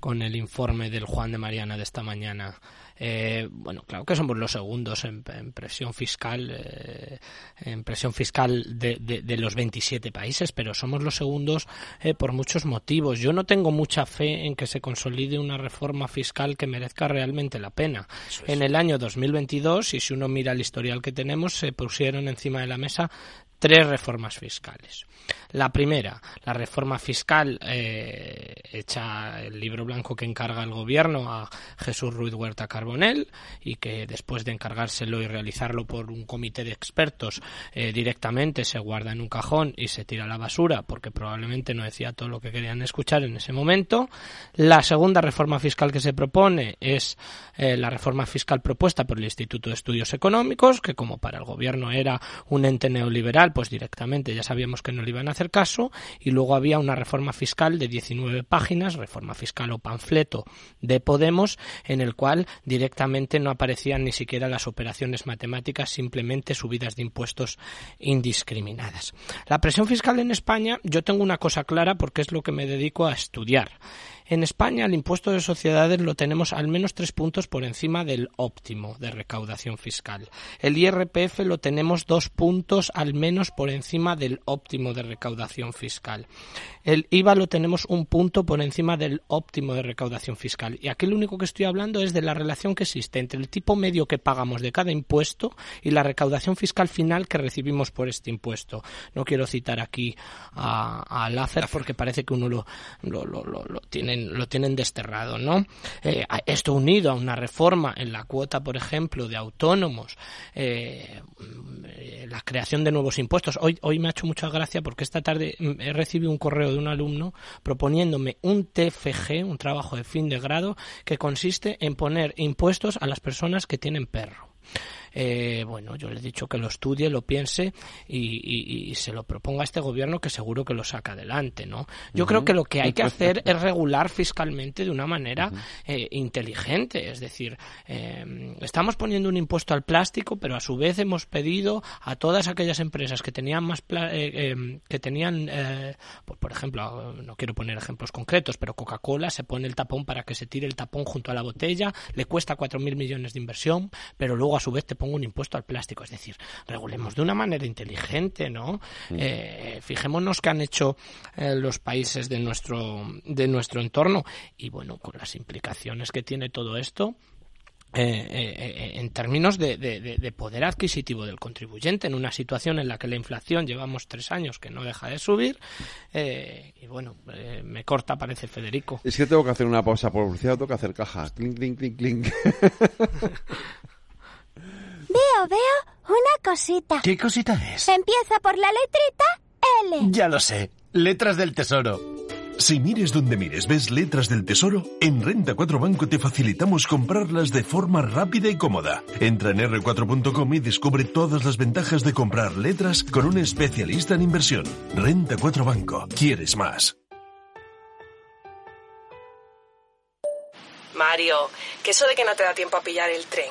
con el informe del Juan de Mariana de esta mañana, eh, bueno, claro que somos los segundos en, presión fiscal, eh, en presión fiscal de, de, los 27 países, pero somos los segundos eh, por muchos motivos. Yo no tengo mucha fe en que se consolide una reforma fiscal que merezca realmente la pena. En el año 2022, y si uno mira el historial que tenemos, se pusieron encima de la mesa tres reformas fiscales. La primera, la reforma fiscal eh, hecha el libro blanco que encarga el gobierno a Jesús Ruiz Huerta Carbonell y que después de encargárselo y realizarlo por un comité de expertos eh, directamente se guarda en un cajón y se tira a la basura porque probablemente no decía todo lo que querían escuchar en ese momento. La segunda reforma fiscal que se propone es eh, la reforma fiscal propuesta por el Instituto de Estudios Económicos que como para el gobierno era un ente neoliberal pues directamente ya sabíamos que no le iban a hacer caso y luego había una reforma fiscal de 19 páginas, reforma fiscal o panfleto de Podemos, en el cual directamente no aparecían ni siquiera las operaciones matemáticas, simplemente subidas de impuestos indiscriminadas. La presión fiscal en España, yo tengo una cosa clara porque es lo que me dedico a estudiar. En España el impuesto de sociedades lo tenemos al menos tres puntos por encima del óptimo de recaudación fiscal. El IRPF lo tenemos dos puntos al menos por encima del óptimo de recaudación fiscal. El IVA lo tenemos un punto por encima del óptimo de recaudación fiscal. Y aquí lo único que estoy hablando es de la relación que existe entre el tipo medio que pagamos de cada impuesto y la recaudación fiscal final que recibimos por este impuesto. No quiero citar aquí a, a porque parece que uno lo, lo, lo, lo tiene lo tienen desterrado, ¿no? Eh, esto unido a una reforma en la cuota, por ejemplo, de autónomos, eh, la creación de nuevos impuestos. Hoy, hoy me ha hecho mucha gracia porque esta tarde mm, he recibido un correo de un alumno proponiéndome un TFG, un trabajo de fin de grado, que consiste en poner impuestos a las personas que tienen perro. Eh, bueno, yo le he dicho que lo estudie, lo piense y, se lo proponga a este gobierno que seguro que lo saca adelante, ¿no? Yo creo que lo que hay que hacer es regular fiscalmente de una manera eh, inteligente, es decir, eh, estamos poniendo un impuesto al plástico, pero a su vez hemos pedido a todas aquellas empresas que tenían más que tenían, por, por ejemplo, no quiero poner ejemplos concretos, pero Coca-Cola se pone el tapón para que se tire el tapón junto a la botella, le cuesta cuatro mil millones de inversión, pero luego a su vez te pongo un impuesto al plástico. Es decir, regulemos de una manera inteligente, ¿no? Mm. Eh, fijémonos que han hecho eh, los países de nuestro, de nuestro entorno y, bueno, con las implicaciones que tiene todo esto, eh, eh, en términos de, poder adquisitivo del contribuyente en una situación en la que la inflación llevamos tres años que no deja de subir y bueno me corta parece Federico es que tengo que hacer una pausa por tengo que hacer caja clink clink clink clink Veo, veo una cosita. ¿Qué cosita es? Empieza por la letrita L. Ya lo sé. Letras del Tesoro. Si mires donde mires ves letras del tesoro, en Renta 4 Banco te facilitamos comprarlas de forma rápida y cómoda. Entra en r4.com y descubre todas las ventajas de comprar letras con un especialista en inversión. Renta 4 Banco. ¿Quieres más? Mario, que eso de que no te da tiempo a pillar el tren.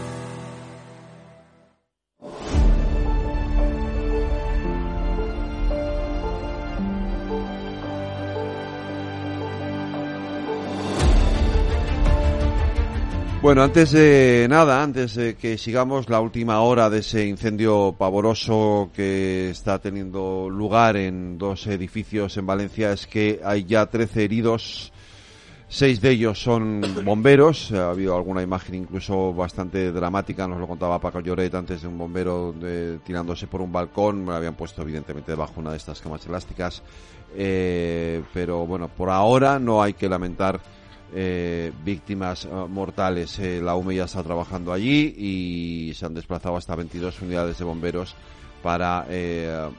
Bueno, antes de nada, antes de que sigamos la última hora de ese incendio pavoroso que está teniendo lugar en dos edificios en Valencia, es que hay ya 13 heridos. Seis de ellos son bomberos. Ha habido alguna imagen incluso bastante dramática. Nos lo contaba Paco Lloret antes de un bombero tirándose por un balcón. Me lo habían puesto evidentemente debajo una de estas camas elásticas. Eh, pero bueno, por ahora no hay que lamentar eh, víctimas eh, mortales. Eh, la UME ya está trabajando allí y se han desplazado hasta 22 unidades de bomberos para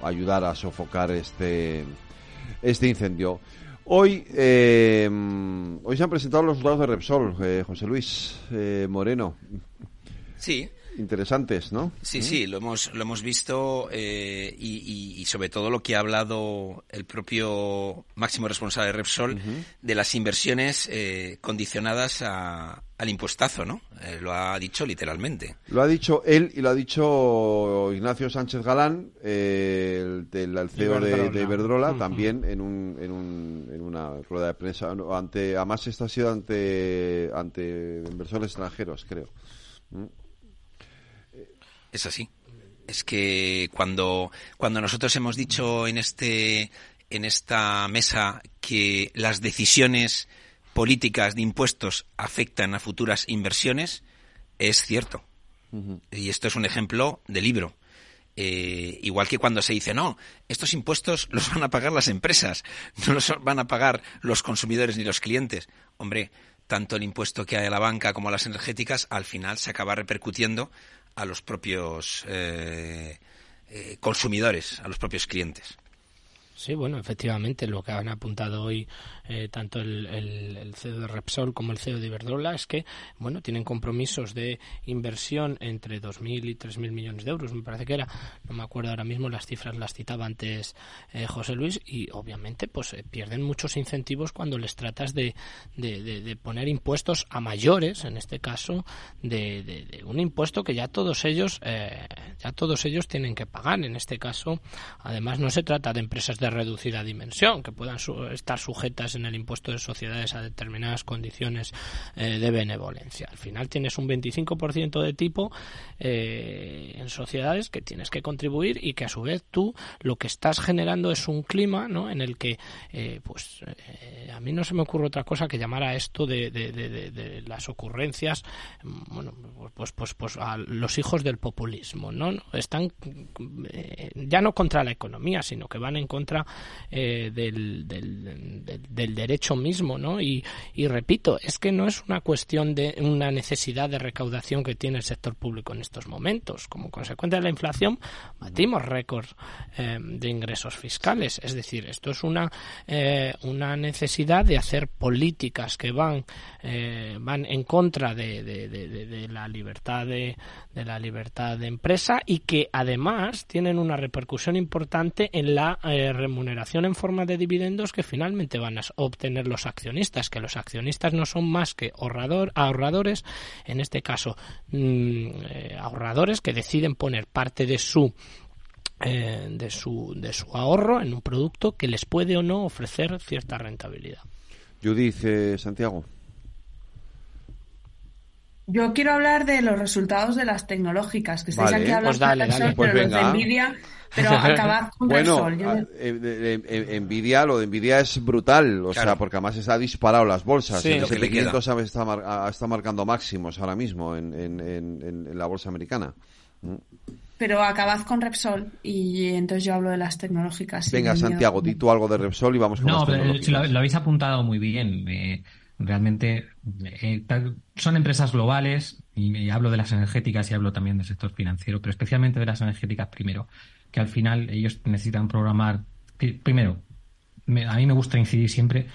ayudar a sofocar este, este incendio. Hoy, hoy se han presentado los resultados de Repsol, José Luis Moreno. Sí, interesantes, ¿no? Sí, ¿Mm? sí, lo hemos, lo hemos visto eh, y, sobre todo lo que ha hablado el propio máximo responsable de Repsol de las inversiones eh, condicionadas al impuestazo, ¿no? Eh, lo ha dicho literalmente. Lo ha dicho él y lo ha dicho Ignacio Sánchez Galán, el, CEO de, Iberdrola, también en, un, en, un, en una rueda de prensa. Ante, además, esto ha sido ante, ante inversores extranjeros, creo. Es así. Es que cuando, cuando nosotros hemos dicho en este, en esta mesa que las decisiones políticas de impuestos afectan a futuras inversiones, es cierto. Y esto es un ejemplo de libro. Eh, igual que cuando se dice, no, estos impuestos los van a pagar las empresas, no los van a pagar los consumidores ni los clientes. Hombre, tanto el impuesto que hay a la banca como a las energéticas, al final se acaba repercutiendo a los propios eh, eh, consumidores, a los propios clientes. Sí, bueno, efectivamente, lo que han apuntado hoy eh, tanto el, el, CEO de Repsol como el CEO de Iberdrola es que, bueno, tienen compromisos de inversión entre 2.000 y 3.000 millones de euros, me parece que era, no me acuerdo ahora mismo, las cifras las citaba antes eh, José Luis, y obviamente, pues eh, pierden muchos incentivos cuando les tratas de, de, poner impuestos a mayores, en este caso, de, un impuesto que ya todos ellos, ya todos ellos tienen que pagar. En este caso, además, no se trata de empresas de reducida dimensión, que puedan estar sujetas en el impuesto de sociedades a determinadas condiciones eh, de benevolencia. Al final tienes un 25% de tipo eh, en sociedades que tienes que contribuir y que a su vez tú lo que estás generando es un clima ¿no? en el que, eh, pues, a mí no se me ocurre otra cosa que llamar a esto de, las ocurrencias, bueno, pues, pues, pues a los hijos del populismo, ¿no? Están ya no contra la economía, sino que van en contra eh, del, derecho mismo, ¿no? Y, repito, es que no es una cuestión de una necesidad de recaudación que tiene el sector público en estos momentos. Como consecuencia de la inflación, batimos récords eh, de ingresos fiscales. Es decir, esto es una, eh, una necesidad de hacer políticas que van, van en contra de, de la libertad de, de la libertad de empresa y que además tienen una repercusión importante en la remuneración en forma de dividendos que finalmente van a obtener los accionistas, que los accionistas no son más que ahorrador, ahorradores, en este caso mm, eh, ahorradores que deciden poner parte de su eh, de su de su ahorro en un producto que les puede o no ofrecer cierta rentabilidad. Judith eh, Santiago. Yo quiero hablar de los resultados de las tecnológicas, que estáis aquí hablando pues pues de Nvidia, pero acabad con bueno, Nvidia, lo de Nvidia es brutal, o sea, porque además está disparado las bolsas. el S&P está, está marcando máximos ahora mismo en, en, la bolsa americana. Mm. Pero acabad con Repsol y entonces yo hablo de las tecnológicas. Venga, Santiago, di tú algo de Repsol y vamos con no, pero lo, lo, habéis apuntado muy bien. Eh, realmente eh, son empresas globales y, hablo de las energéticas y hablo también del sector financiero, pero especialmente de las energéticas primero, que al final ellos necesitan programar primero, a mí me gusta incidir siempre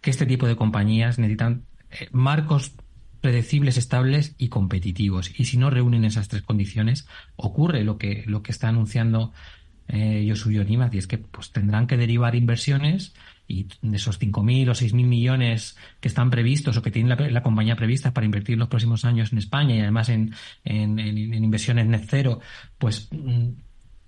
que este tipo de compañías necesitan eh, marcos predecibles, estables y competitivos. Y si no reúnen esas tres condiciones, ocurre lo que, lo que está anunciando eh, Yosuyo Nimaz, y es que pues, tendrán que derivar inversiones y de esos 5.000 o 6.000 millones que están previstos o que tiene la, compañía prevista para invertir en los próximos años en España y además en, en, en, inversiones net cero, pues, mm,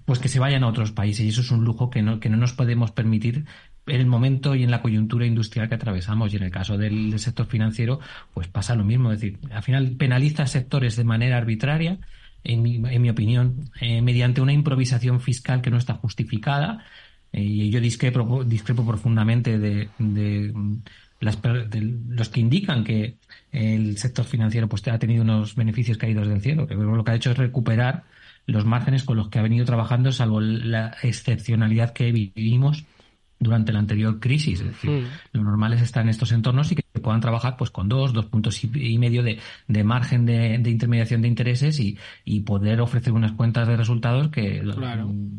pues que se vayan a otros países. Y eso es un lujo que no, que no nos podemos permitir en el momento y en la coyuntura industrial que atravesamos. Y en el caso del, sector financiero, pues pasa lo mismo. Es decir, al final penaliza sectores de manera arbitraria, en mi, en mi opinión, eh, mediante una improvisación fiscal que no está justificada. Eh, y yo discrepo, discrepo profundamente de, las, los que indican que el sector financiero pues, ha tenido unos beneficios caídos del cielo. Que lo que ha hecho es recuperar los márgenes con los que ha venido trabajando, salvo la excepcionalidad que vivimos durante la anterior crisis. Es decir, mm. lo normal es estar en estos entornos y que puedan trabajar pues con dos, dos puntos y medio de, de margen de, de, intermediación de intereses y, y, poder ofrecer unas cuentas de resultados que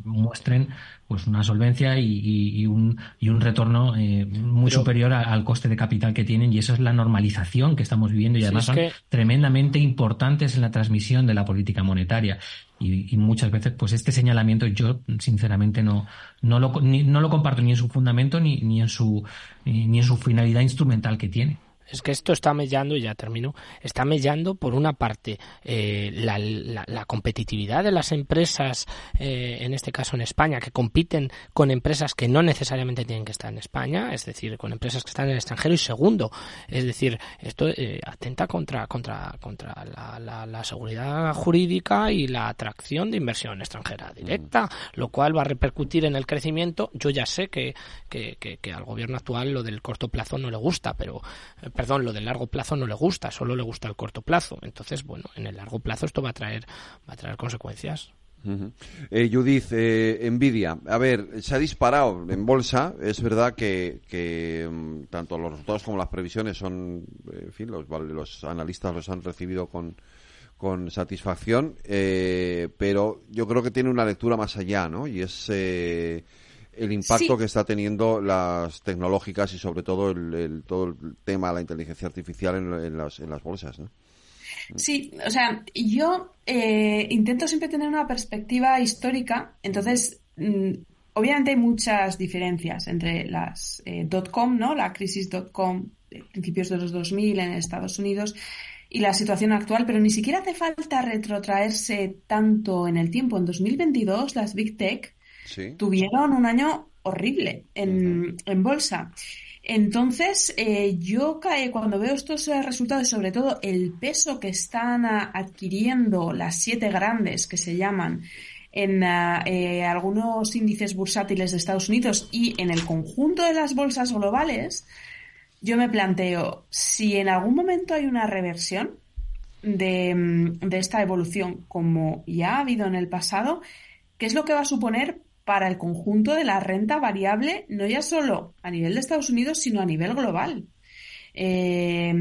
muestren pues una solvencia y, y, un, y un retorno eh, muy superior al coste de capital que tienen y esa es la normalización que estamos viviendo y además son tremendamente importantes en la transmisión de la política monetaria y, muchas veces pues este señalamiento yo sinceramente no no lo no lo comparto ni en su fundamento ni, ni en su ni en su finalidad instrumental que tiene es que esto está mellando, y ya termino, está mellando por una parte eh, la, la, competitividad de las empresas, eh, en este caso en España, que compiten con empresas que no necesariamente tienen que estar en España, es decir, con empresas que están en el extranjero. Y segundo, es decir, esto eh, atenta contra, contra, contra la, la, seguridad jurídica y la atracción de inversión extranjera directa, mm. lo cual va a repercutir en el crecimiento. Yo ya sé que, que, que, que al gobierno actual lo del corto plazo no le gusta, pero perdón, lo del largo plazo no le gusta, solo le gusta el corto plazo. Entonces, bueno, en el largo plazo esto va a traer, va a traer consecuencias. eh, Judith, eh, Nvidia, a ver, se ha disparado en bolsa. Es verdad que, que mm, tanto los resultados como las previsiones son, en fin, los, los analistas los han recibido con, con satisfacción, eh, pero yo creo que tiene una lectura más allá, ¿no? Y es eh, el impacto que está teniendo las tecnológicas y sobre todo el, todo el tema de la inteligencia artificial en, las, en las bolsas. ¿no? Sí, o sea, yo eh, intento siempre tener una perspectiva histórica, entonces mm, obviamente hay muchas diferencias entre las eh, .com, ¿no? La crisis .com de principios de los 2000 en Estados Unidos y la situación actual, pero ni siquiera hace falta retrotraerse tanto en el tiempo. En 2022 las Big Tech tuvieron un año horrible en, bolsa. Entonces, eh, yo cuando veo estos eh, resultados, sobre todo el peso que están ah, adquiriendo las siete grandes que se llaman en ah, eh, algunos índices bursátiles de Estados Unidos y en el conjunto de las bolsas globales, yo me planteo si en algún momento hay una reversión de, mm, de esta evolución, como ya ha habido en el pasado, ¿qué es lo que va a suponer para el conjunto de la renta variable, no ya solo a nivel de Estados Unidos, sino a nivel global. Eh,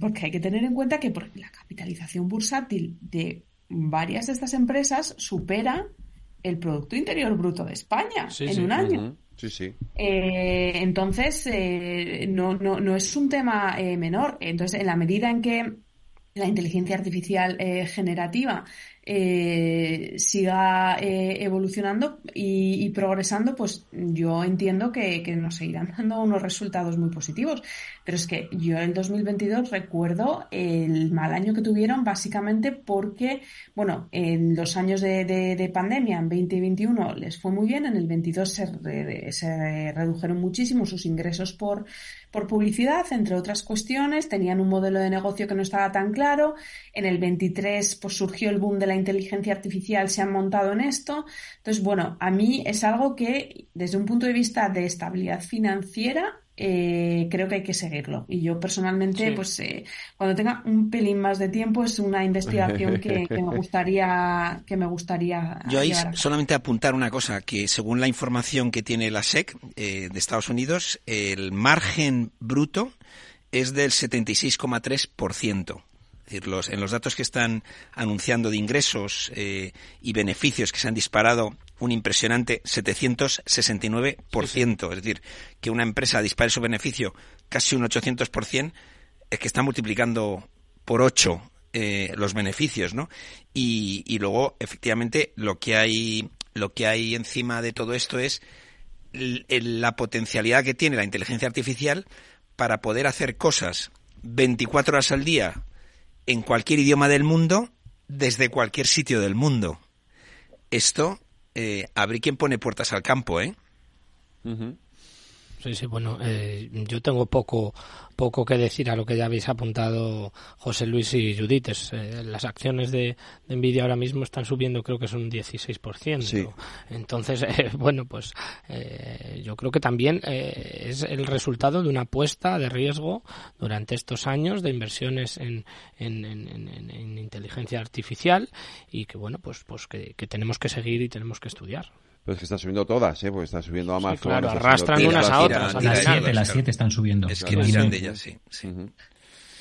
porque hay que tener en cuenta que la capitalización bursátil de varias de estas empresas supera el Producto Interior Bruto de España en un año. Sí, sí. Eh, entonces, eh, no, no, no, es un tema menor. Entonces, en la medida en que la inteligencia artificial generativa eh, siga eh, evolucionando y, progresando, pues yo entiendo que, que, nos seguirán dando unos resultados muy positivos. Pero es que yo en 2022 recuerdo el mal año que tuvieron básicamente porque, bueno, en los años de, de, pandemia, en 2021 les fue muy bien, en el 22 se, se redujeron muchísimo sus ingresos por, por publicidad, entre otras cuestiones, tenían un modelo de negocio que no estaba tan claro, en el 23 pues surgió el boom de la inteligencia artificial, se han montado en esto, entonces bueno, a mí es algo que desde un punto de vista de estabilidad financiera eh, creo que hay que seguirlo. Y yo personalmente, pues eh, cuando tenga un pelín más de tiempo, es una investigación que, me gustaría que me gustaría. Yo ahí solamente apuntar una cosa, que según la información que tiene la SEC eh, de Estados Unidos, el margen bruto es del 76,3%. Es decir, los, en los datos que están anunciando de ingresos y beneficios que se han disparado un impresionante 769%. Es decir, que una empresa dispare su beneficio casi un 800%, es que está multiplicando por 8 eh, los beneficios, ¿no? Y, y, luego, efectivamente, lo que hay, lo que hay encima de todo esto es la potencialidad que tiene la inteligencia artificial para poder hacer cosas 24 horas al día en cualquier idioma del mundo desde cualquier sitio del mundo. Esto, eh, habría quien pone puertas al campo, ¿eh? Sí, sí, bueno, eh, yo tengo poco, poco que decir a lo que ya habéis apuntado José Luis y Judith. Eh, las acciones de, de, Nvidia ahora mismo están subiendo, creo que son un 16%. Entonces, eh, bueno, pues yo creo que también es el resultado de una apuesta de riesgo durante estos años de inversiones en, en, en, inteligencia artificial y que, bueno, pues, pues que tenemos que seguir y tenemos que estudiar. Pero es que están subiendo todas, ¿eh? Porque están subiendo a más. claro, arrastran unas a otras. Las siete, las siete están subiendo. Es que miran de ellas, sí. sí.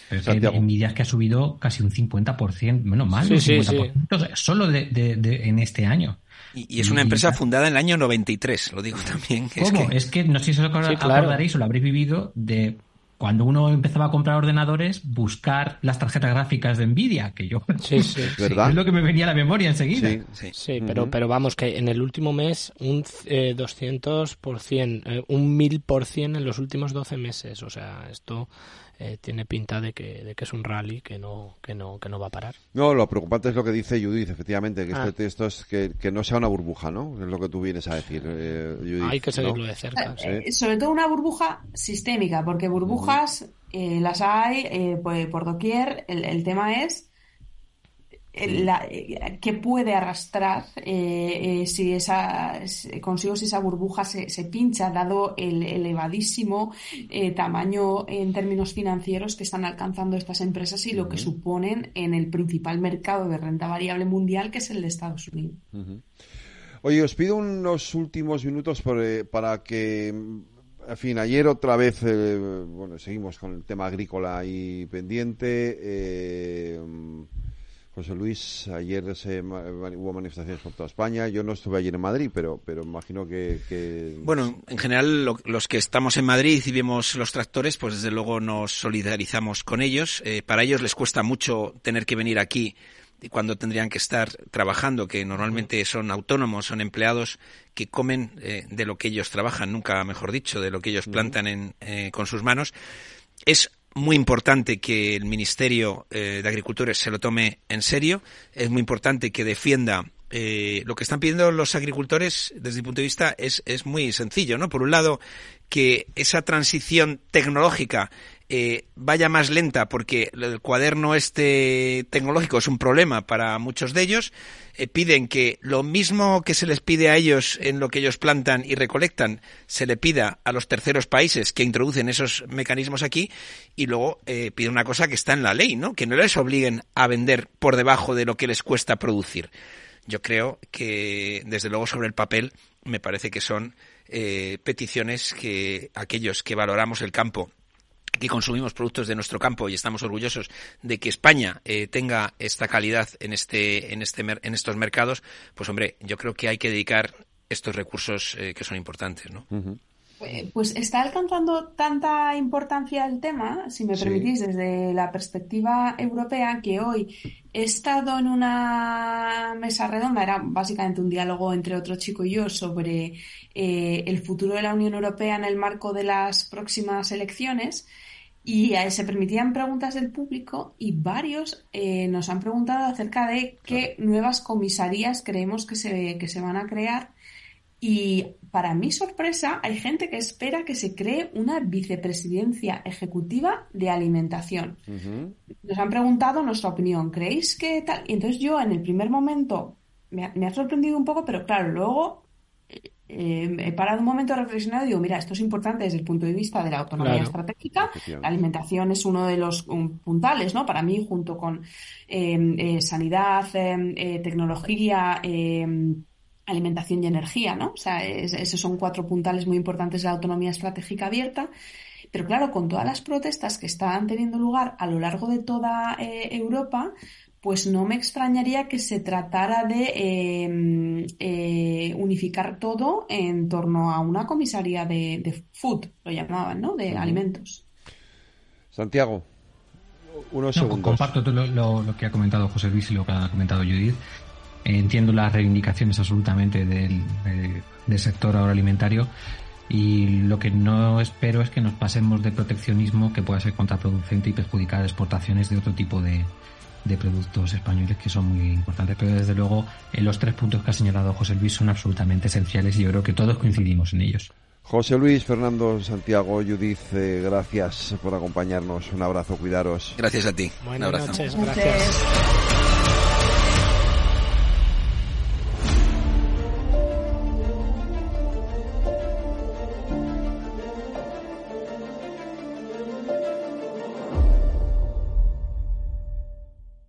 Pero es que Nvidia que ha subido casi un 50%, menos más, un 50%, solo de, de, de, en este año. Y, es una empresa fundada en el año 93, lo digo también. Que ¿Cómo? Es que... es que no sé si os acordaréis o lo habréis vivido de cuando uno empezaba a comprar ordenadores, buscar las tarjetas gráficas de Nvidia, que yo sí, sí, ¿verdad? es lo que me venía a la memoria enseguida. Sí, sí. pero, pero vamos, que en el último mes un eh, 200%, eh, un 1000% en los últimos 12 meses. O sea, esto eh, tiene pinta de que, de que es un rally que no, que, no, que no va a parar. No, lo preocupante es lo que dice Judith, efectivamente, que este ah. texto es que, que, no sea una burbuja, ¿no? Es lo que tú vienes a decir, eh, Judith, Hay que seguirlo de cerca. Eh, sobre todo una burbuja sistémica, porque burbujas las hay pues, por doquier. El, el tema es la, eh, que puede arrastrar eh, eh, si esa consigo si esa burbuja se, se pincha dado el elevadísimo tamaño en términos financieros que están alcanzando estas empresas y lo que suponen en el principal mercado de renta variable mundial que es el de Estados Unidos. Oye, os pido unos últimos minutos para que en fin, ayer otra vez, bueno, seguimos con el tema agrícola ahí pendiente. Eh, José Luis, ayer se, hubo manifestaciones por toda España. Yo no estuve ayer en Madrid, pero, pero imagino que, Bueno, en general, los que estamos en Madrid y vemos los tractores, pues desde luego nos solidarizamos con ellos. Eh, para ellos les cuesta mucho tener que venir aquí cuando tendrían que estar trabajando, que normalmente son autónomos, son empleados que comen eh, de lo que ellos trabajan, nunca mejor dicho, de lo que ellos plantan en, eh, con sus manos. Es muy importante que el Ministerio eh, de Agricultura se lo tome en serio. Es muy importante que defienda eh, lo que están pidiendo los agricultores desde mi punto de vista es, es muy sencillo, ¿no? Por un lado, que esa transición tecnológica eh, vaya más lenta porque el cuaderno este tecnológico es un problema para muchos de ellos. Eh, piden que lo mismo que se les pide a ellos en lo que ellos plantan y recolectan, se le pida a los terceros países que introducen esos mecanismos aquí y luego eh, piden una cosa que está en la ley, ¿no? Que no les obliguen a vender por debajo de lo que les cuesta producir. Yo creo que, desde luego, sobre el papel, me parece que son eh, peticiones que aquellos que valoramos el campo que consumimos productos de nuestro campo y estamos orgullosos de que España eh, tenga esta calidad en este en este en estos mercados, pues hombre, yo creo que hay que dedicar estos recursos eh, que son importantes, ¿no? Pues está alcanzando tanta importancia el tema, si me permitís, desde la perspectiva europea, que hoy he estado en una mesa redonda, era básicamente un diálogo entre otro chico y yo sobre eh, el futuro de la Unión Europea en el marco de las próximas elecciones. Y se permitían preguntas del público y varios eh, nos han preguntado acerca de qué nuevas comisarías creemos que se, que se van a crear y para mi sorpresa, hay gente que espera que se cree una vicepresidencia ejecutiva de alimentación. Nos han preguntado nuestra opinión. ¿Creéis que tal? Y entonces yo en el primer momento me ha, sorprendido un poco, pero claro, luego eh, he parado un momento a reflexionar y digo, mira, esto es importante desde el punto de vista de la autonomía estratégica. La alimentación es uno de los puntales, ¿no? Para mí, junto con eh, eh, sanidad, tecnología, alimentación y energía, ¿no? O sea, esos son cuatro puntales muy importantes de la autonomía estratégica abierta. Pero claro, con todas las protestas que están teniendo lugar a lo largo de toda eh, Europa, pues no me extrañaría que se tratara de em, eh, unificar todo en torno a una comisaría de, food, lo llamaban, ¿no? De alimentos. Santiago, unos segundos. Comparto lo, lo, que ha comentado José Luis y lo que ha comentado Judith. Entiendo las reivindicaciones absolutamente del, del sector agroalimentario y lo que no espero es que nos pasemos de proteccionismo que pueda ser contraproducente y perjudicar exportaciones de otro tipo de, de productos españoles que son muy importantes. Pero desde luego, en los tres puntos que ha señalado José Luis son absolutamente esenciales y yo creo que todos coincidimos en ellos. José Luis, Fernando, Santiago, Judith, eh, gracias por acompañarnos. Un abrazo, cuidaros. Gracias a ti. Buenas noches, gracias.